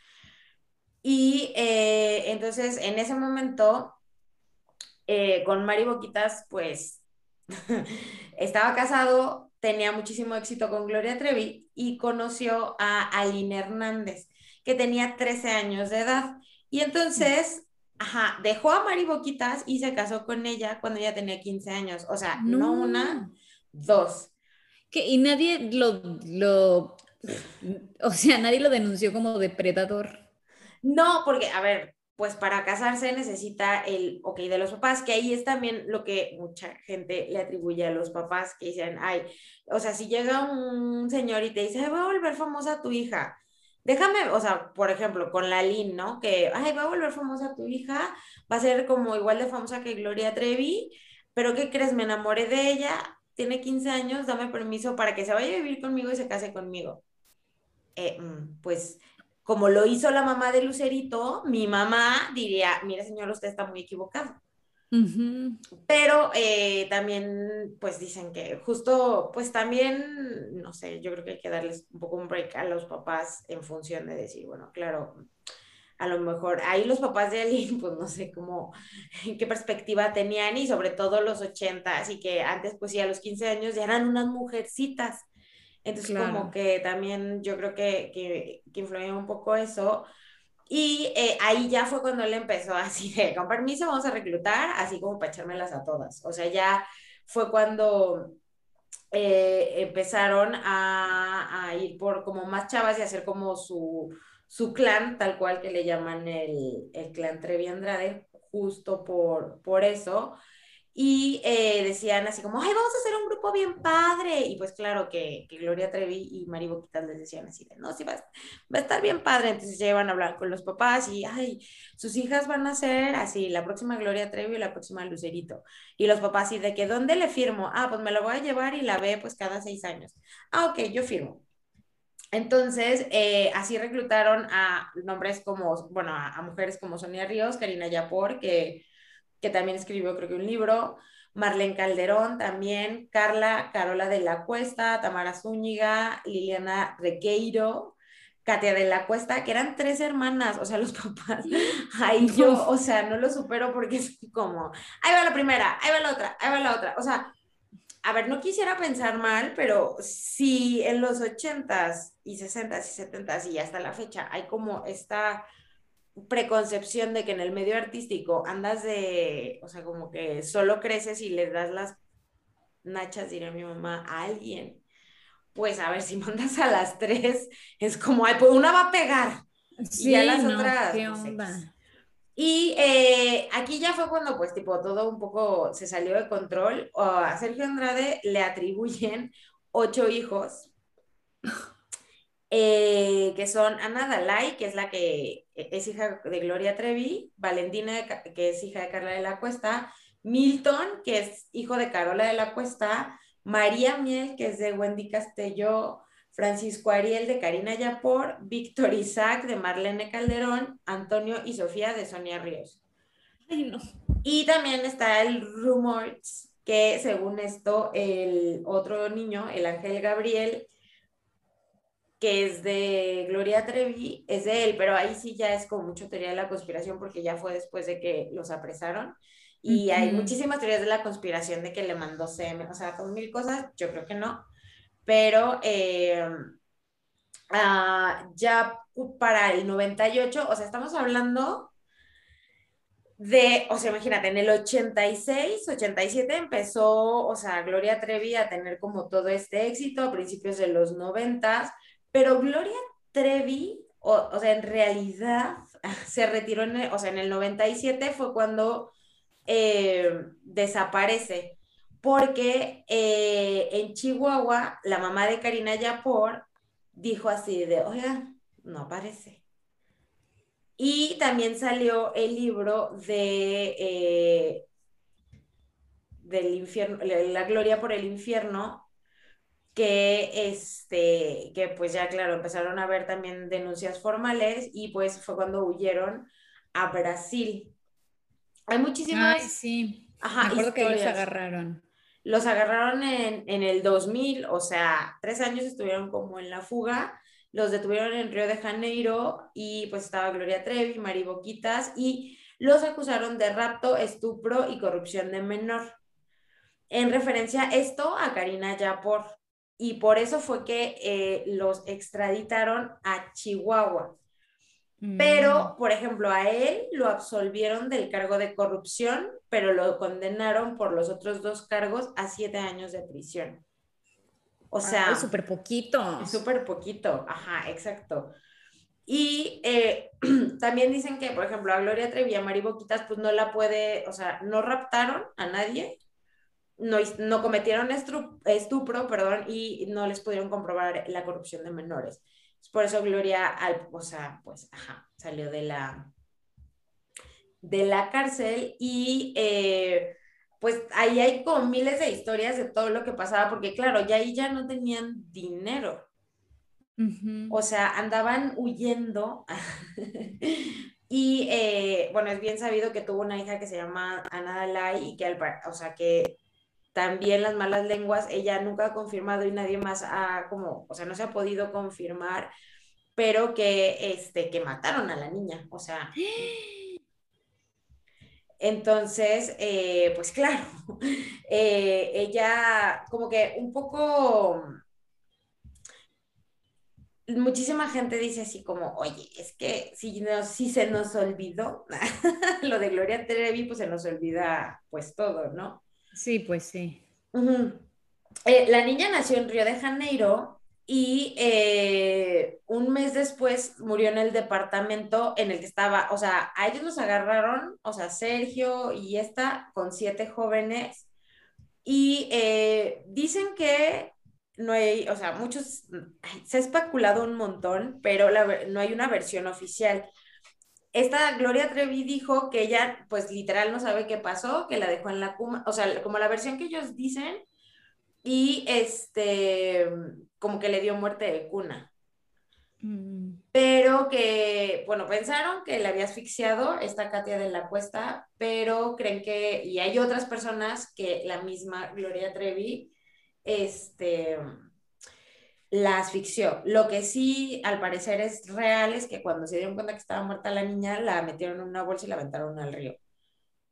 Y eh, entonces en ese momento, eh, con Mari Boquitas, pues estaba casado, tenía muchísimo éxito con Gloria Trevi y conoció a Aline Hernández, que tenía 13 años de edad. Y entonces Ajá, dejó a Mari Boquitas y se casó con ella cuando ella tenía 15 años. O sea, no, una, dos. Que, y nadie lo, lo, o sea, nadie lo denunció como depredador. No, porque, a ver, pues para casarse necesita el ok de los papás, que ahí es también lo que mucha gente le atribuye a los papás, que dicen, ay, o sea, si llega un señor y te dice, voy a volver famosa tu hija, déjame, o sea, por ejemplo, con la Lin, ¿no? Que, ay, va a volver famosa tu hija, va a ser como igual de famosa que Gloria Trevi, pero ¿qué crees? Me enamoré de ella, tiene 15 años, dame permiso para que se vaya a vivir conmigo y se case conmigo. Eh, mm, pues como lo hizo la mamá de Lucerito, mi mamá diría, mire señor, usted está muy equivocado. Pero eh, también, pues dicen que justo, pues también, no sé, yo creo que hay que darles un poco un break a los papás en función de decir, bueno, claro, a lo mejor ahí los papás de alguien, pues no sé cómo, qué perspectiva tenían y sobre todo los 80, así que antes, pues sí, a los 15 años ya eran unas mujercitas. Entonces, como que también yo creo que, que, que influía un poco eso. Y eh, ahí ya fue cuando él empezó así de, con permiso, vamos a reclutar, así como para echármelas a todas. O sea, ya fue cuando eh, empezaron a, ir por como más chavas y hacer como su, su clan, tal cual que le llaman el, el clan Trevi Andrade, justo por, por eso y eh, decían así como, ay, vamos a hacer un grupo bien padre. Y pues claro que, que Gloria Trevi y Mari Boquitas les decían así de, no, sí, va, va, a estar bien padre. Entonces ya iban a hablar con los papás y, ay, sus hijas van a ser así, la próxima Gloria Trevi y la próxima Lucerito. Y los papás así de que, ¿dónde le firmo? Ah, pues me la voy a llevar y la ve pues cada seis años. Ah, ok, yo firmo. Entonces, eh, así reclutaron a nombres como, bueno, a, a mujeres como Sonia Ríos, Karina Yapor, que que también escribió creo que un libro, Marlene Calderón también, Carla Carola de la Cuesta, Tamara Zúñiga, Liliana Requeiro, Katia de la Cuesta, que eran tres hermanas, o sea, los papás, ahí yo, o sea, no lo supero porque es como, ahí va la primera, ahí va la otra, ahí va la otra, o sea, a ver, no quisiera pensar mal, pero si en los ochentas y sesentas y setentas y hasta la fecha hay como esta preconcepción de que en el medio artístico andas de, o sea, como que solo creces y le das las nachas, diría mi mamá, a alguien. Pues a ver, si mandas a las tres, es como, ay, pues una va a pegar. y ya las otras. Pues, y eh, aquí ya fue cuando, pues, tipo, todo un poco se salió de control. a Sergio Andrade le atribuyen ocho hijos. Eh, que son Ana Dalai, que es la que es hija de Gloria Trevi, Valentina, que es hija de Carla de la Cuesta, Milton, que es hijo de Carola de la Cuesta, María Miel, que es de Wendy Castelló, Francisco Ariel de Karina Yapor, Víctor Isaac de Marlene Calderón, Antonio y Sofía de Sonia Ríos. Y también está el Rumors, que según esto, el otro niño, el Ángel Gabriel, que es de Gloria Trevi, es de él, pero ahí sí ya es como mucho teoría de la conspiración porque ya fue después de que los apresaron. Y hay muchísimas teorías de la conspiración de que le mandó semen, o sea, con mil cosas, yo creo que no. Pero eh, ah, ya para el 98, o sea, estamos hablando de, o sea, imagínate, en el 86, 87 empezó, o sea, Gloria Trevi a tener como todo este éxito a principios de los 90 pero Gloria Trevi, o, sea, en realidad se retiró, en el, o sea, en el 97 fue cuando eh, desaparece, porque eh, en Chihuahua la mamá de Karina Yapor dijo así de, oiga, no aparece. Y también salió el libro de eh, del infierno, La Gloria por el Infierno, que, este, que pues ya, claro, empezaron a ver también denuncias formales y pues fue cuando huyeron a Brasil. Hay muchísimas... Ay, sí. Ajá, Me acuerdo que los agarraron. Los agarraron en, en el 2000, o sea, tres años estuvieron como en la fuga. Los detuvieron en Río de Janeiro y pues estaba Gloria Trevi, Mari Boquitas y los acusaron de rapto, estupro y corrupción de menor. En referencia esto a Karina Yapor y por eso fue que eh, los extraditaron a Chihuahua. Pero, mm. por ejemplo, a él lo absolvieron del cargo de corrupción, pero lo condenaron por los otros dos cargos a siete años de prisión. O sea... Es súper poquito. Súper poquito, ajá, exacto. Y eh, también dicen que, por ejemplo, a Gloria Trevi y a Mari Boquitas, pues no la puede, o sea, no raptaron a nadie, no, cometieron estupro, perdón, y no les pudieron comprobar la corrupción de menores. Por eso Gloria, al, o sea, pues, ajá, salió de la, de la cárcel y eh, pues ahí hay como miles de historias de todo lo que pasaba, porque claro, ya ahí ya no tenían dinero. O sea, andaban huyendo. y eh, bueno, es bien sabido que tuvo una hija que se llama Ana Dalai y que, al, o sea, que también las malas lenguas, ella nunca ha confirmado y nadie más ha como, o sea, no se ha podido confirmar, pero que, este, que mataron a la niña, o sea. Entonces, eh, pues claro, eh, ella como que un poco, muchísima gente dice así como, oye, es que si, no, si se nos olvidó lo de Gloria Trevi, pues se nos olvida pues todo, ¿no? Sí, pues sí. eh, la niña nació en Río de Janeiro y eh, un mes después murió en el departamento en el que estaba, o sea, a ellos los agarraron, o sea, Sergio y esta, con siete jóvenes, y eh, dicen que no hay, o sea, muchos, se ha especulado un montón, pero no hay una versión oficial. Esta Gloria Trevi dijo que ella, pues literal no sabe qué pasó, que la dejó en la cuma, o sea, como la versión que ellos dicen, y este, como que le dio muerte de cuna. Mm. Pero que, bueno, pensaron que le había asfixiado esta Katia de la Cuesta, pero creen que, y hay otras personas que la misma Gloria Trevi, este, la asfixió. Lo que sí, al parecer, es real es que cuando se dieron cuenta que estaba muerta la niña, la metieron en una bolsa y la aventaron al río.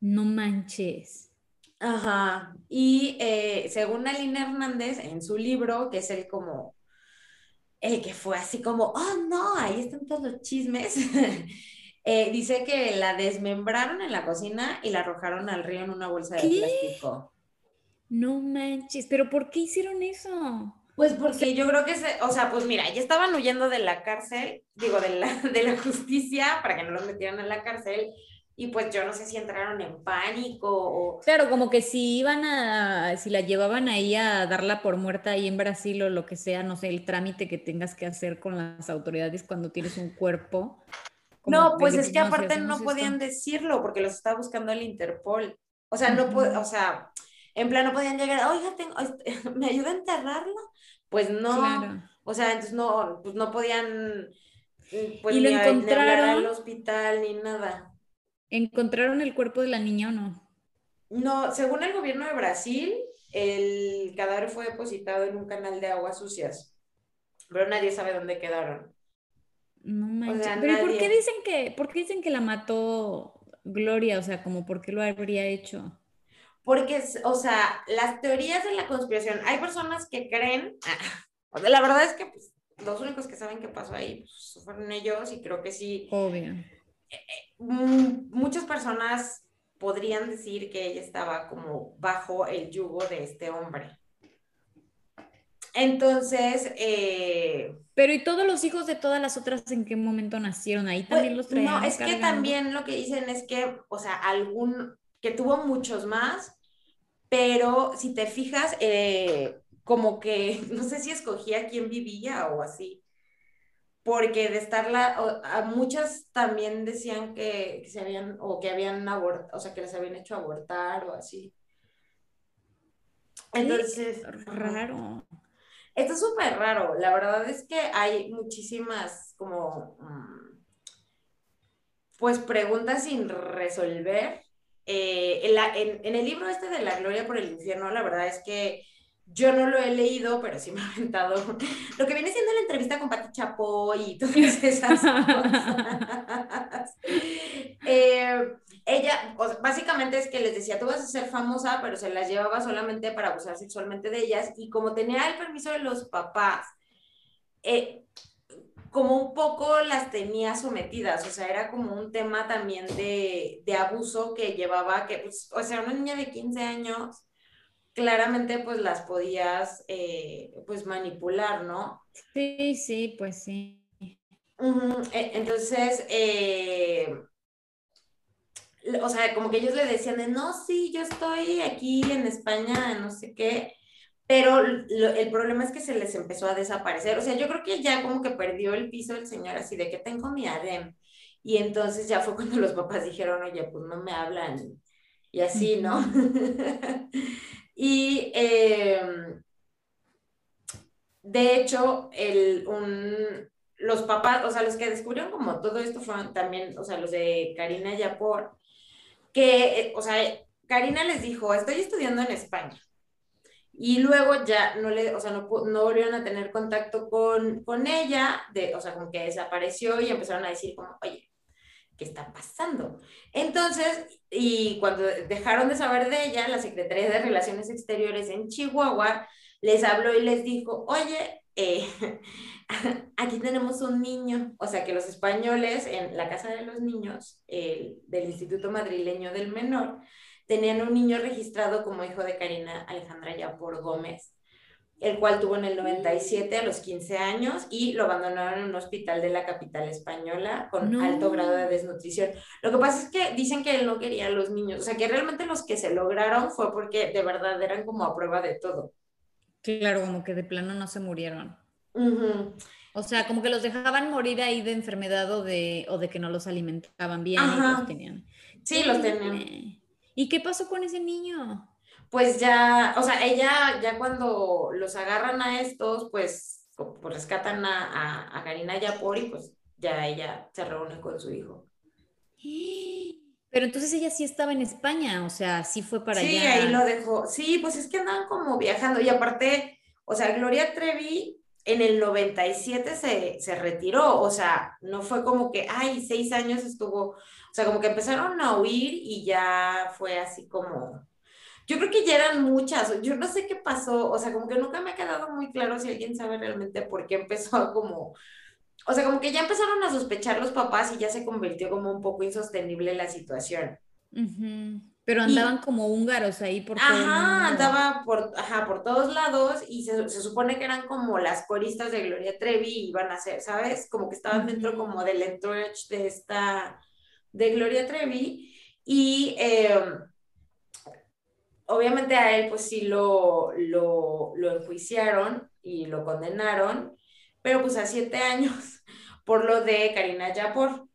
No manches. Ajá. Y eh, según Aline Hernández, en su libro, que es el como, el que fue así como, oh no, ahí están todos los chismes, eh, dice que la desmembraron en la cocina y la arrojaron al río en una bolsa de plástico. No manches, pero ¿por qué hicieron eso? Pues porque yo creo que, se, o sea, pues mira, ya estaban huyendo de la cárcel, digo, de la, de la justicia, para que no los metieran en la cárcel, y pues yo no sé si entraron en pánico o... Claro, como que si iban a, si la llevaban ahí a darla por muerta ahí en Brasil o lo que sea, no sé, el trámite que tengas que hacer con las autoridades cuando tienes un cuerpo. No, pues es que aparte no podían decirlo porque los estaba buscando el Interpol. O sea, no o sea, en plan no podían llegar, oiga, tengo, este, ¿me ayuda a enterrarla? Pues no. O sea, entonces no, pues no podían pues, ¿Y lo encontraron? al hospital ni nada. ¿Encontraron el cuerpo de la niña o no? No, según el gobierno de Brasil, el cadáver fue depositado en un canal de aguas sucias, pero nadie sabe dónde quedaron. No manches. pero ¿por qué dicen que, por qué dicen que la mató Gloria? O sea, como por qué lo habría hecho. Porque, o sea, las teorías de la conspiración, hay personas que creen, la verdad es que pues, los únicos que saben qué pasó ahí pues, fueron ellos y creo que sí. Obvio Mm, muchas personas podrían decir que ella estaba como bajo el yugo de este hombre. Entonces, eh, pero ¿y todos los hijos de todas las otras en qué momento nacieron? Ahí también los traían. No, es que también lo que dicen es que, o sea, algún, que tuvo muchos más, pero si te fijas, eh, como que, no sé si escogía quién vivía o así porque de estarla, a muchas también decían que, se habían, o que habían abortado, o sea, que les habían hecho abortar o así. Entonces, raro. Esto es súper raro. La verdad es que hay muchísimas como, mm, pues, preguntas sin resolver. Eh, en, en, el libro este de La Gloria por el Infierno, la verdad es que yo no lo he leído, pero sí me ha aventado lo que viene siendo la entrevista con Pati Chapo y todas esas cosas. Eh, ella, básicamente es que les decía, tú vas a ser famosa, pero se las llevaba solamente para abusar sexualmente de ellas y como tenía el permiso de los papás, eh, como un poco las tenía sometidas, o sea, era como un tema también de, de abuso que llevaba, que, pues, o sea, una niña de 15 años claramente pues las podías eh, pues manipular, ¿no? Sí, sí, pues sí. E, entonces, eh, o sea, como que ellos le decían de, no, sí, yo estoy aquí en España, no sé qué, pero el problema es que se les empezó a desaparecer, o sea, yo creo que ya como que perdió el piso el señor así de que tengo mi ADEM, y entonces ya fue cuando los papás dijeron, oye, pues no me hablan, y así, ¿no? Y em, de hecho, el, un, los papás, o sea, los que descubrieron como todo esto fueron también, o sea, los de Karina Yapor, que, eh, o sea, Karina les dijo, estoy estudiando en España. Y luego ya no le, o sea, no, no volvieron a tener contacto con, con ella, de, o sea, como que desapareció y empezaron a decir como, oye, ¿qué está pasando? Entonces, y cuando dejaron de saber de ella, la Secretaría de Relaciones Exteriores en Chihuahua les habló y les dijo, oye, eh, aquí tenemos un niño, o sea que los españoles en la Casa de los Niños del Instituto Madrileño del Menor tenían un niño registrado como hijo de Karina Alejandra Yapor Gómez, el cual tuvo en el 97 a los 15 años y lo abandonaron en un hospital de la capital española con alto grado de desnutrición. Lo que pasa es que dicen que él no quería a los niños, o sea, que realmente los que se lograron fue porque de verdad eran como a prueba de todo. Claro, como que de plano no se murieron. O sea, como que los dejaban morir ahí de enfermedad o de, o de que no los alimentaban bien y los tenían. Sí, los tenían. ¿Y qué pasó con ese niño? pues ya, o sea, ella ya cuando los agarran a estos, pues, pues rescatan a, a, Karina Yapor y pues ya ella se reúne con su hijo. Pero entonces ella sí estaba en España, o sea, sí fue para allá. Sí, ahí lo dejó. Sí, pues es que andaban como viajando y aparte, o sea, Gloria Trevi en el 97 se, se retiró, o sea, no fue como que, ay, seis años estuvo, o sea, como que empezaron a huir y ya fue así como yo creo que ya eran muchas, yo no sé qué pasó, o sea, como que nunca me ha quedado muy claro si alguien sabe realmente por qué empezó a como, o sea, como que ya empezaron a sospechar los papás y ya se convirtió como un poco insostenible la situación. Pero andaban como húngaros ahí por Ajá, andaba por, ajá, por todos lados y se, se, supone que eran como las coristas de Gloria Trevi y iban a ser, ¿sabes? Como que estaban dentro como del entourage de esta, de Gloria Trevi y... Eh, obviamente a él pues sí lo, lo, enjuiciaron y lo condenaron, pero pues a siete años por lo de Karina Yapor.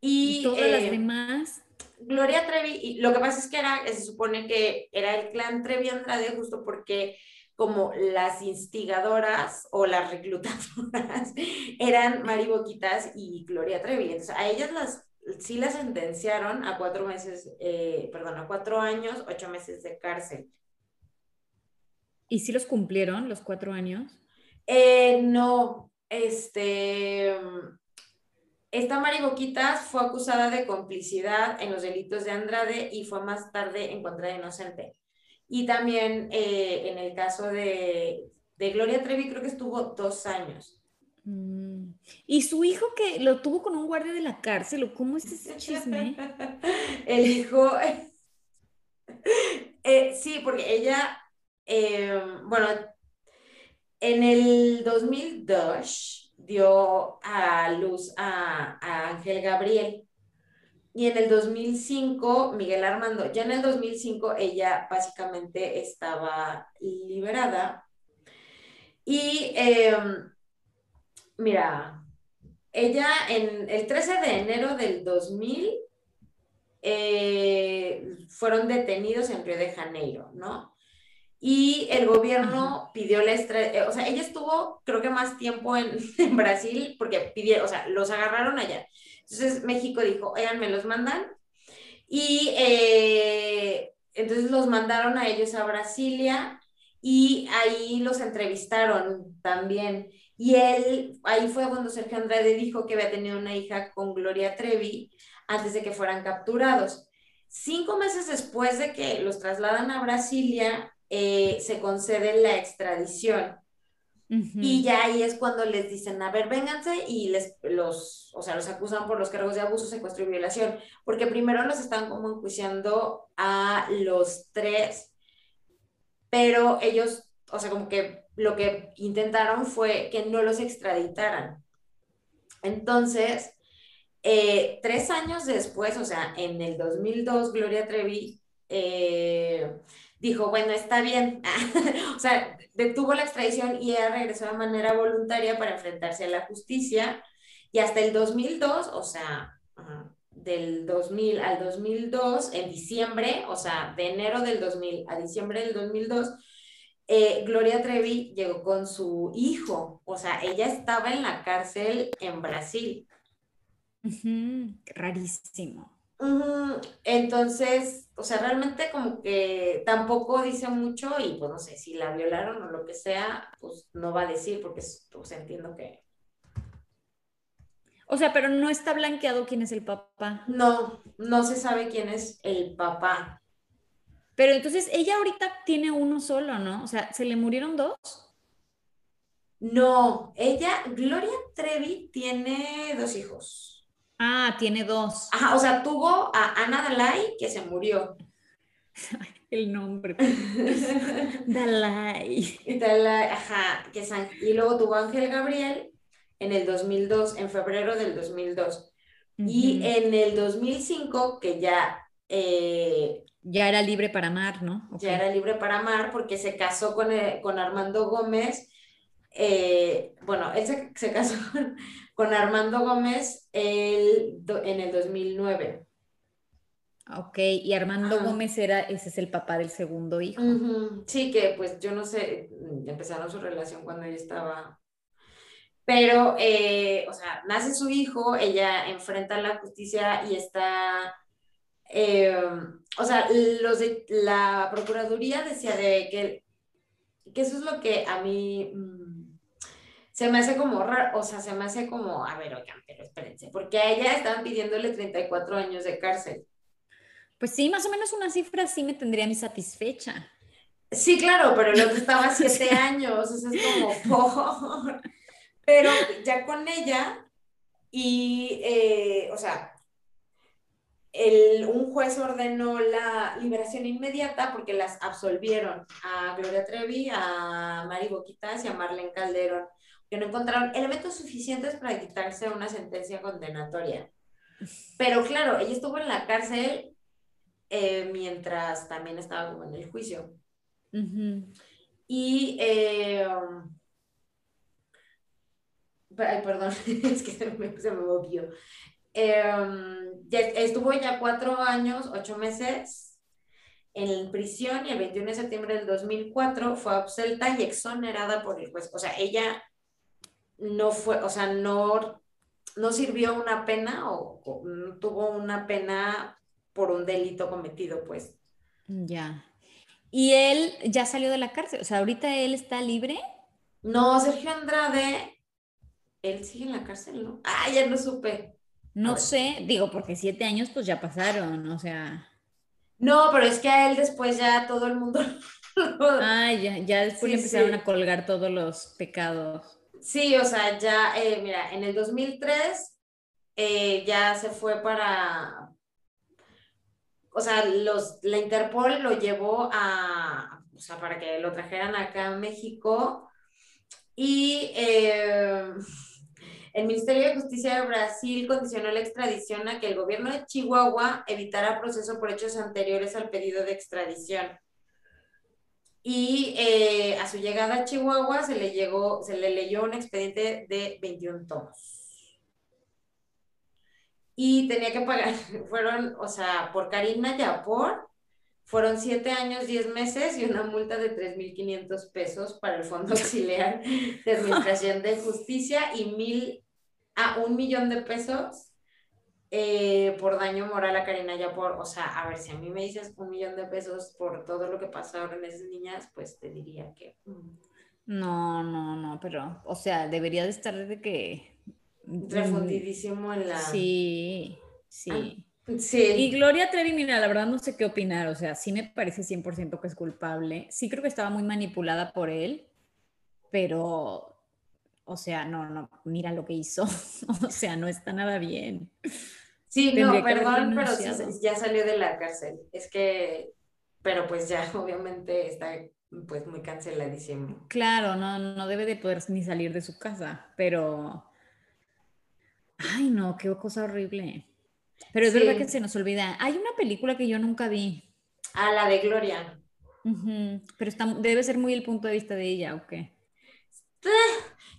Y, todas las eh, demás. Gloria Trevi, y lo que pasa es que era, se supone que era el clan Trevi Andrade justo porque como las instigadoras o las reclutadoras eran Mari Boquitas y Gloria Trevi. Entonces a ellas las sí la sentenciaron a cuatro meses, eh, perdón, a cuatro años, ocho meses de cárcel. ¿Y si los cumplieron los cuatro años? Eh, no, este, esta Mariboquitas fue acusada de complicidad en los delitos de Andrade y fue más tarde encontrada inocente. Y también eh, en el caso de, de Gloria Trevi creo que estuvo dos años. Mm. Y su hijo que lo tuvo con un guardia de la cárcel, ¿cómo es ese chisme? El hijo, eh, sí, porque ella, eh, bueno, en el 2002 dio a luz a, Ángel Gabriel. Y en el 2005, Miguel Armando, ya en el 2005 ella básicamente estaba liberada. Y em, Mira, ella en el 13 de enero del 2000 eh, fueron detenidos en Río de Janeiro, ¿no? Y el gobierno pidió la eh, o sea, ella estuvo creo que más tiempo en, Brasil porque pidieron, o sea, los agarraron allá. Entonces México dijo, oigan, me los mandan. Y eh, entonces los mandaron a ellos a Brasilia y ahí los entrevistaron también. Y él, ahí fue cuando Sergio Andrade dijo que había tenido una hija con Gloria Trevi antes de que fueran capturados. Cinco meses después de que los trasladan a Brasilia, eh, se concede la extradición. Y ya ahí es cuando les dicen, a ver, vénganse y les, los, o sea, los acusan por los cargos de abuso, secuestro y violación, porque primero los están como enjuiciando a los tres, pero ellos, o sea, como que lo que intentaron fue que no los extraditaran. Entonces, eh, tres años después, o sea, en el 2002, Gloria Trevi eh, dijo, bueno, está bien, o sea, detuvo la extradición y ella regresó de manera voluntaria para enfrentarse a la justicia y hasta el 2002, o sea, del 2000 al 2002, en diciembre, o sea, de enero del 2000 a diciembre del 2002, eh, Gloria Trevi llegó con su hijo, o sea, ella estaba en la cárcel en Brasil. Rarísimo. Entonces, o sea, realmente como que tampoco dice mucho y pues no sé, si la violaron o lo que sea, pues no va a decir porque pues entiendo que... O sea, pero no está blanqueado quién es el papá. No, no se sabe quién es el papá. Pero entonces ella ahorita tiene uno solo, ¿no? O sea, ¿se le murieron dos? No, ella, Gloria Trevi, tiene dos hijos. Ah, tiene dos. Ajá, o sea, tuvo a Ana Dalai, que se murió. El nombre. Dalai. Y, Dalai, ajá, que San- y luego tuvo Ángel Gabriel en el 2002, en febrero del 2002. Y en el 2005, que ya, eh, Ya era libre para amar, ¿no? ya era libre para amar porque se casó con, eh, con Armando Gómez. eh, bueno, él se, se casó con, con Armando Gómez el en el 2009. Ok, y Armando Ajá. Gómez era, ese es el papá del segundo hijo. Sí, que pues yo no sé, empezaron su relación cuando ella estaba, pero, eh, o sea, nace su hijo, ella enfrenta la justicia y está, eh, o sea, los de la Procuraduría decía de que, que eso es lo que a mí mm, se me hace como raro, o sea, se me hace como, a ver, oigan, pero espérense, porque a ella estaban pidiéndole 34 años de cárcel. Pues sí, más o menos una cifra sí me tendría mí satisfecha. Sí, claro, pero el otro estaba siete años, o sea, es como por. Pero ya con ella, y, eh, o sea, el, un juez ordenó la liberación inmediata porque las absolvieron a Gloria Trevi, a Mari Boquitas y a Marlene Calderón, que no encontraron elementos suficientes para quitarse una sentencia condenatoria. Pero claro, ella estuvo en la cárcel eh, mientras también estaba como en el juicio. Y, eh, ay, perdón, es que se me, se me movió. Eh, ya estuvo ya cuatro años, ocho meses en prisión y el 21 de septiembre del 2004 fue absuelta y exonerada por el juez. O sea, ella no fue, o sea, no, no sirvió una pena o, o no tuvo una pena por un delito cometido, pues. Ya. Y él ya salió de la cárcel, o sea, ahorita él está libre. No, Sergio Andrade, él sigue en la cárcel, ¿no? Ah, ya no supe. No sé, digo, porque siete años pues ya pasaron, o sea. No, pero es que a él después ya todo el mundo. Ah, ya, ya después Sí, le empezaron sí. a colgar todos los pecados. Sí, o sea, ya, eh, mira, en el 2003 eh, ya se fue para. O sea, los, la Interpol lo llevó a. O sea, para que lo trajeran acá a México. Y eh, el Ministerio de Justicia de Brasil condicionó la extradición a que el gobierno de Chihuahua evitara proceso por hechos anteriores al pedido de extradición. Y eh, a su llegada a Chihuahua se le, llegó, se le leyó un expediente de 21 tomos. Y tenía que pagar, fueron, o sea, por Karina Yapor, fueron 7 años, 10 meses y una multa de 3.500 pesos para el Fondo Auxiliar de Administración de Justicia y mil a un millón de pesos eh, por daño moral a Karina Yapor. O sea, a ver, si a mí me dices un millón de pesos por todo lo que pasaron esas niñas, pues te diría que... mm, No, no, no, pero, o sea, debería de estar de que. refundidísimo en la... Sí, sí. Sí. Y Gloria Trevi, mira, la verdad no sé qué opinar, o sea, sí me parece 100% que es culpable, sí creo que estaba muy manipulada por él, pero, o sea, no, no, mira lo que hizo, o sea, no está nada bien. Sí, no, perdón, pero sí, ya salió de la cárcel. Es que, pero pues ya obviamente está pues muy canceladísimo. Claro, no, no debe de poder ni salir de su casa, pero, ay no, qué cosa horrible. Pero es Sí. verdad que se nos olvida. Hay una película que yo nunca vi, Ah, la de Gloria. Pero está, debe ser muy el punto de vista de ella, ¿o qué?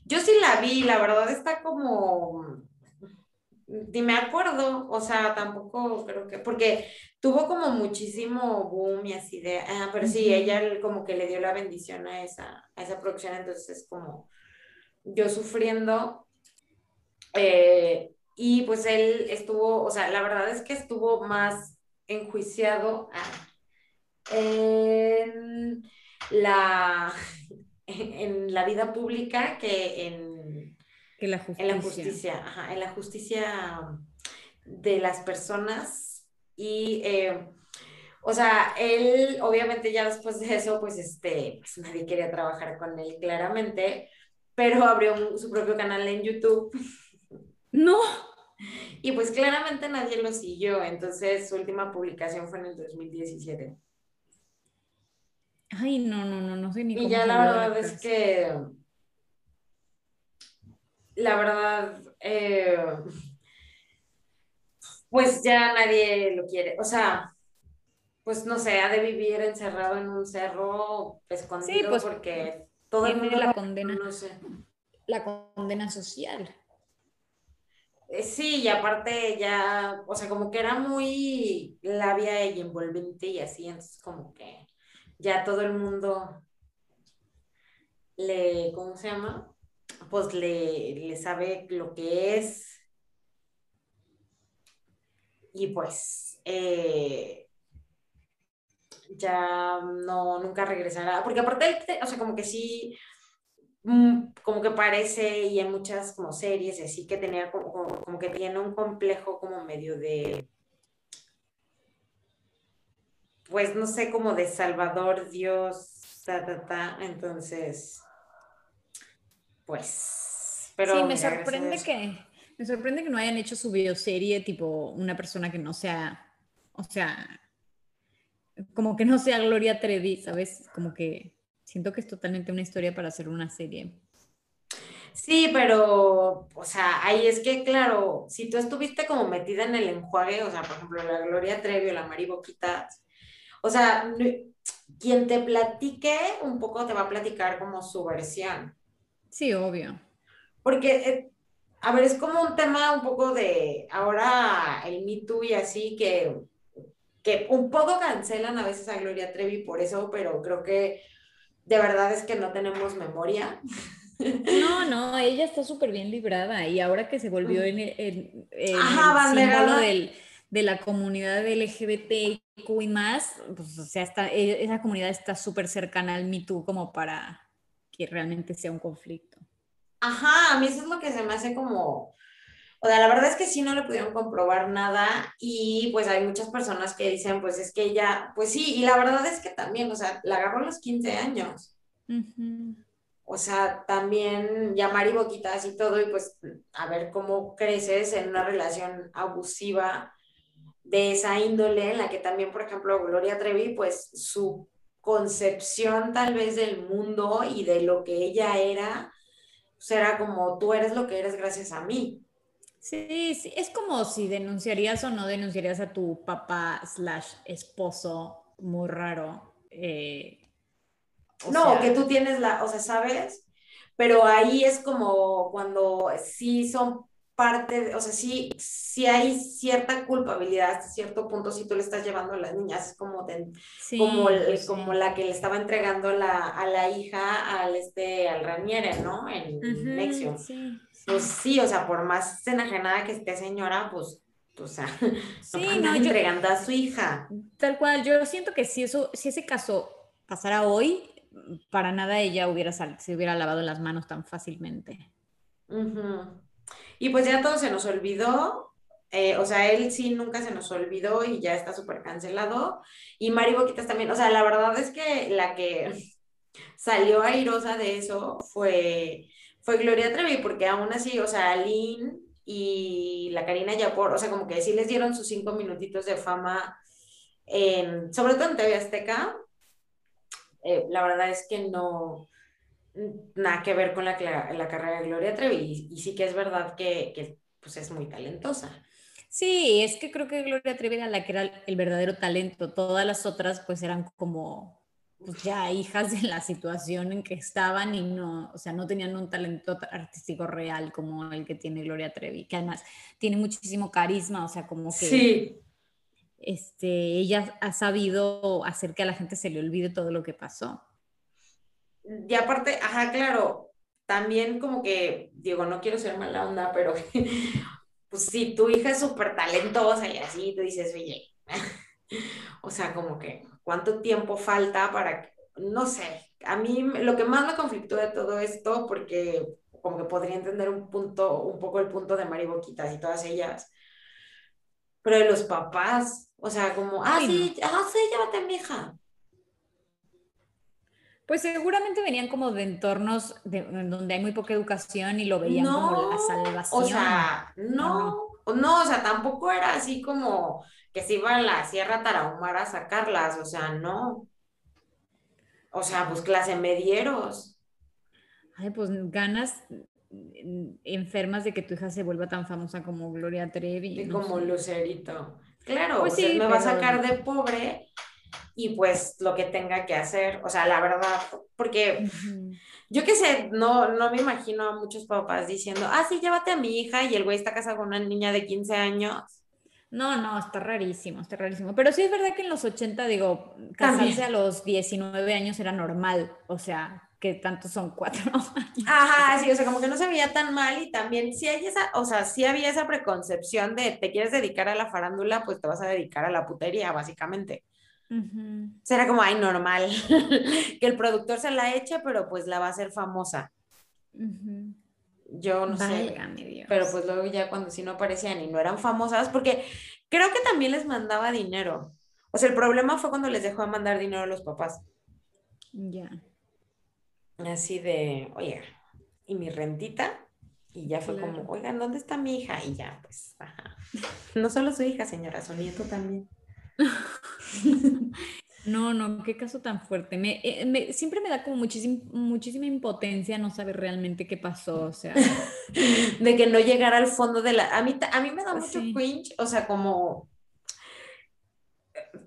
Yo sí la vi, la verdad está como, ni me acuerdo, o sea, tampoco creo que, porque tuvo como muchísimo boom y así de, ah, pero sí, ella como que le dio la bendición a esa, a esa producción, entonces es como yo sufriendo, eh, y pues él estuvo, o sea, la verdad es que estuvo más enjuiciado ah, en la, en la vida pública que en, Que la en justicia. la justicia, ajá, en la justicia de las personas y, eh, o sea, él obviamente ya después de eso, pues este, pues nadie quería trabajar con él claramente, pero abrió un- su propio canal en YouTube No, y pues claramente nadie lo siguió, entonces su última publicación fue en el 2017. Ay, no, no, no, no sé ni Y cómo ya la verdad es que, la verdad, eh, pues ya nadie lo quiere. O sea, pues no sé, ha de vivir encerrado en un cerro escondido pues, porque todo el tiene mundo la condena. No sé. La condena social. Eh, Sí, y aparte ya, o sea, como que era muy labia y envolvente y así, entonces como que ya todo el mundo le, ¿cómo se llama? Pues le, le sabe lo que es. Y pues eh, ya no, nunca regresará, porque aparte, o sea, como que sí, mm, como que parece, y en muchas como series, así que tenía como que tiene un complejo como medio de, pues no sé, como de Salvador, Dios, ta, ta, ta, entonces, pues, pero sí, me sorprende que me sorprende que no hayan hecho su bioserie tipo una persona que no sea, o sea, como que no sea Gloria Trevi, ¿sabes? Como que siento que es totalmente una historia para hacer una serie. Sí, pero, o sea, ahí es que, claro, si tú estuviste como metida en el enjuague, o sea, por ejemplo, la Gloria Trevi o la Mari Boquitas, o sea, quien te platique un poco te va a platicar como su versión. Sí, obvio. Porque, eh, a ver, es como un tema un poco de ahora el Me Too y así que, que un poco cancelan a veces a Gloria Trevi por eso, pero creo que de verdad es que no tenemos memoria. No, no, ella está súper bien librada y ahora que se volvió en, en- en Ajá, el símbolo del- de la comunidad LGBTQ y más, pues o sea, está, e- esa comunidad está súper cercana al Me Too como para que realmente sea un conflicto. Ajá, a mí eso es lo que se me hace como, o sea, la verdad es que sí no le pudieron comprobar nada y pues hay muchas personas que dicen, pues es que ella, pues sí, y la verdad es que también, o sea, la agarró a los 15 años, o sea, también llamar y boquitas y todo y pues a ver cómo creces en una relación abusiva de esa índole en la que también, por ejemplo, Gloria Trevi, pues su concepción tal vez del mundo y de lo que ella era, pues era como tú eres lo que eres gracias a mí. Sí, sí, es como si denunciarías o no denunciarías a tu papá slash esposo muy raro. eh, no, sea, que tú tienes la, o sea, ¿sabes? Pero ahí es como cuando sí son parte, de- o sea, sí, sí hay cierta culpabilidad hasta cierto punto si tú le estás llevando a las niñas, como, de- sí, como, el- pues sí. como la que le estaba entregando la, a la hija al, este, al Raniere, ¿no? En Ujú, Nexium. sí, sí. Pues sí, o sea, por más enajenada que esté señora, pues, o sea, Sí, no, andar yo- entregando a su hija. Tal cual, yo siento que si eso, si ese caso pasara hoy, para nada ella hubiera se hubiera lavado las manos tan fácilmente. Ujú. Y pues ya todo se nos olvidó, eh, o sea, él sí nunca se nos olvidó y ya está súper cancelado. Y Mari Boquitas también, o sea, la verdad es que la que salió airosa de eso fue, fue Gloria Trevi, porque aún así, o sea, Lynn y la Karina Yapor, o sea, como que sí les dieron sus cinco minutitos de fama, sobre todo en TV Azteca. Eh, la verdad es que no, nada que ver con la, la carrera de Gloria Trevi, y, y sí que es verdad que, que, pues es muy talentosa. Sí, es que creo que Gloria Trevi era la que era el verdadero talento. Todas las otras pues eran como pues ya hijas de la situación en que estaban y no, o sea, no tenían un talento artístico real como el que tiene Gloria Trevi, que además tiene muchísimo carisma, o sea, como que Sí, este, ella ha sabido hacer que a la gente se le olvide todo lo que pasó. Y aparte, ajá, claro, también como que, digo, no quiero ser mala onda, pero pues si tu hija es súper talentosa y así, tú dices, oye, o sea, como que, ¿cuánto tiempo falta para que, no sé, a mí lo que más me conflictó de todo esto, porque como que podría entender un punto, un poco el punto de Mari Boquitas y todas ellas, pero de los papás, o sea, como, ah, sí, ah, sí, llévate a mi hija. Pues seguramente venían como de entornos de- en donde hay muy poca educación y lo veían como la salvación. O sea, no, no, o sea, tampoco era así como que se iba a la Sierra Tarahumara a sacarlas, o sea, no. O sea, pues clase medieros. Ay, pues ganas enfermas de que tu hija se vuelva tan famosa como Gloria Trevi. Y no como sé. Lucerito. Claro, Pues o sea, sí, me va a sacar de pobre y pues lo que tenga que hacer. O sea, la verdad, porque yo qué sé, no, no me imagino a muchos papás diciendo, ah, sí, llévate a mi hija y el güey está casado con una niña de 15 años. No, no, está rarísimo, está rarísimo. Pero sí es verdad que en los 80, digo, casarse También. a los 19 años era normal. O sea, que tantos son cuatro años. Ajá, sí, o sea, como que no se veía tan mal y también sí hay esa, o sea, sí había esa preconcepción de te quieres dedicar a la farándula, pues te vas a dedicar a la putería, básicamente. Era como, ay, normal, que el productor se la eche, pero pues la va a hacer famosa. Yo no sé, Dios. pero pues luego ya cuando sí no aparecían y no eran famosas, porque creo que también les mandaba dinero. O sea, el problema fue cuando les dejó de mandar dinero a los papás. Ya. Así de, oye, ¿y mi rentita? Y ya fue Claro. como, oigan, ¿dónde está mi hija? Y ya, pues, ajá. No solo su hija, señora, su nieto también. No, no, qué caso tan fuerte. Me, eh, me- siempre me da como muchísima, muchísima impotencia no saber realmente qué pasó. O sea, De que no llegara al fondo de la... A mí, a mí me da mucho sí. cringe, o sea, como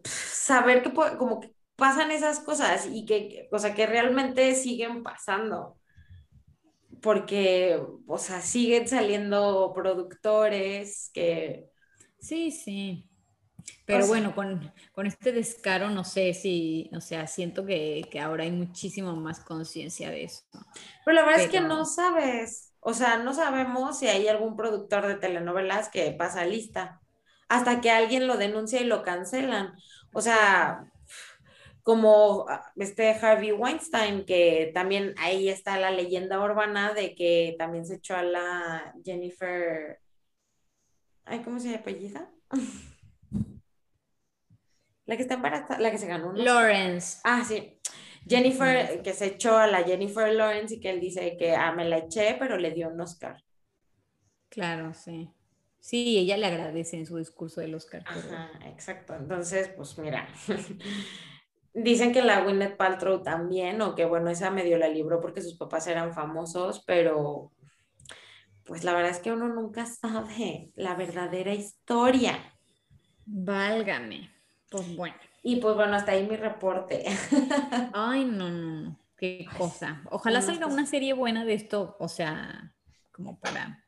saber que como que pasan esas cosas y que, o sea, que realmente siguen pasando. Porque, o sea, siguen saliendo productores que... sí, sí. Pero sea- bueno, con, con este descaro no sé si, o sea, siento que, que ahora hay muchísimo más conciencia de eso. Pero la verdad es que no sabes, o sea, no sabemos si hay algún productor de telenovelas que pasa lista, hasta que alguien lo denuncia y lo cancelan. O sea, como ah, este Harvey Weinstein, que también ahí está la leyenda urbana de que también se echó a la Jennifer, ay, ¿cómo se apellida? La que está embarazada, la que se ganó. ¿no? Lawrence. Ah, sí. Jennifer, que se echó a la Jennifer Lawrence y que él dice que ah, me la eché, pero le dio un Oscar. Claro, sí. Sí, ella le agradece en su discurso del Oscar. pero- Ajá, exacto. Entonces, pues mira. Dicen que la Gwyneth Paltrow también, o que bueno, esa medio la libró porque sus papás eran famosos, pero pues la verdad es que uno nunca sabe la verdadera historia. Válgame. Pues bueno. Y pues bueno, hasta ahí mi reporte. Ay, no, no, no. Qué cosa. Ojalá no, salga pues- una serie buena de esto, o sea, como para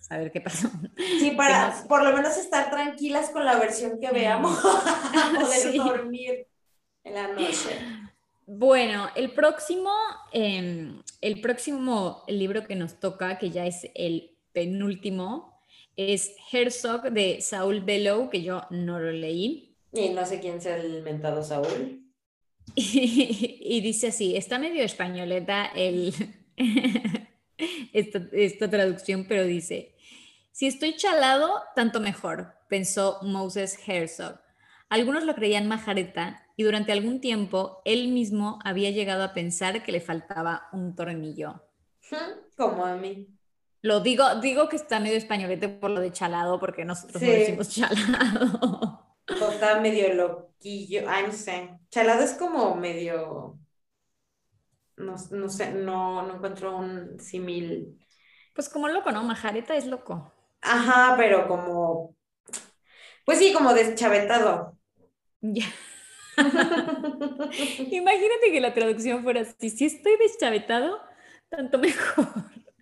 saber qué pasó. Sí, para por lo menos estar tranquilas con la versión que veamos, poder Sí. dormir en la noche. Bueno, el próximo, em, el próximo libro que nos toca, que ya es el penúltimo, es Herzog de Saul Bellow, que yo no lo leí. Y no sé quién sea el mentado Saúl. Y, dice así, está medio españoleta el, esta, esta traducción, pero dice, si estoy chalado, tanto mejor, pensó Moses Herzog. Algunos lo creían majareta y durante algún tiempo él mismo había llegado a pensar que le faltaba un tornillo. Como a mí. Lo digo, digo que está medio españolete por lo de chalado, porque nosotros no Sí. decimos chalado. O está medio loquillo. Ay, no sé. Chalado es como medio. No, no sé, no, no encuentro un símil. Pues como loco, ¿no? Majareta es loco. Ajá, pero como. Pues sí, como deschavetado. Ya. Imagínate que la traducción fuera así, si estoy deschavetado, tanto mejor.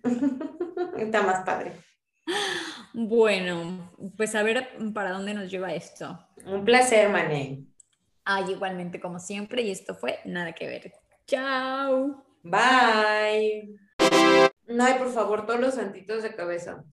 Está más padre. Bueno, pues a ver para dónde nos lleva esto. Un placer, Mané. Ay, igualmente como siempre, y esto fue Nada que ver. Chao. Bye. No, y por favor, todos los santitos de cabeza.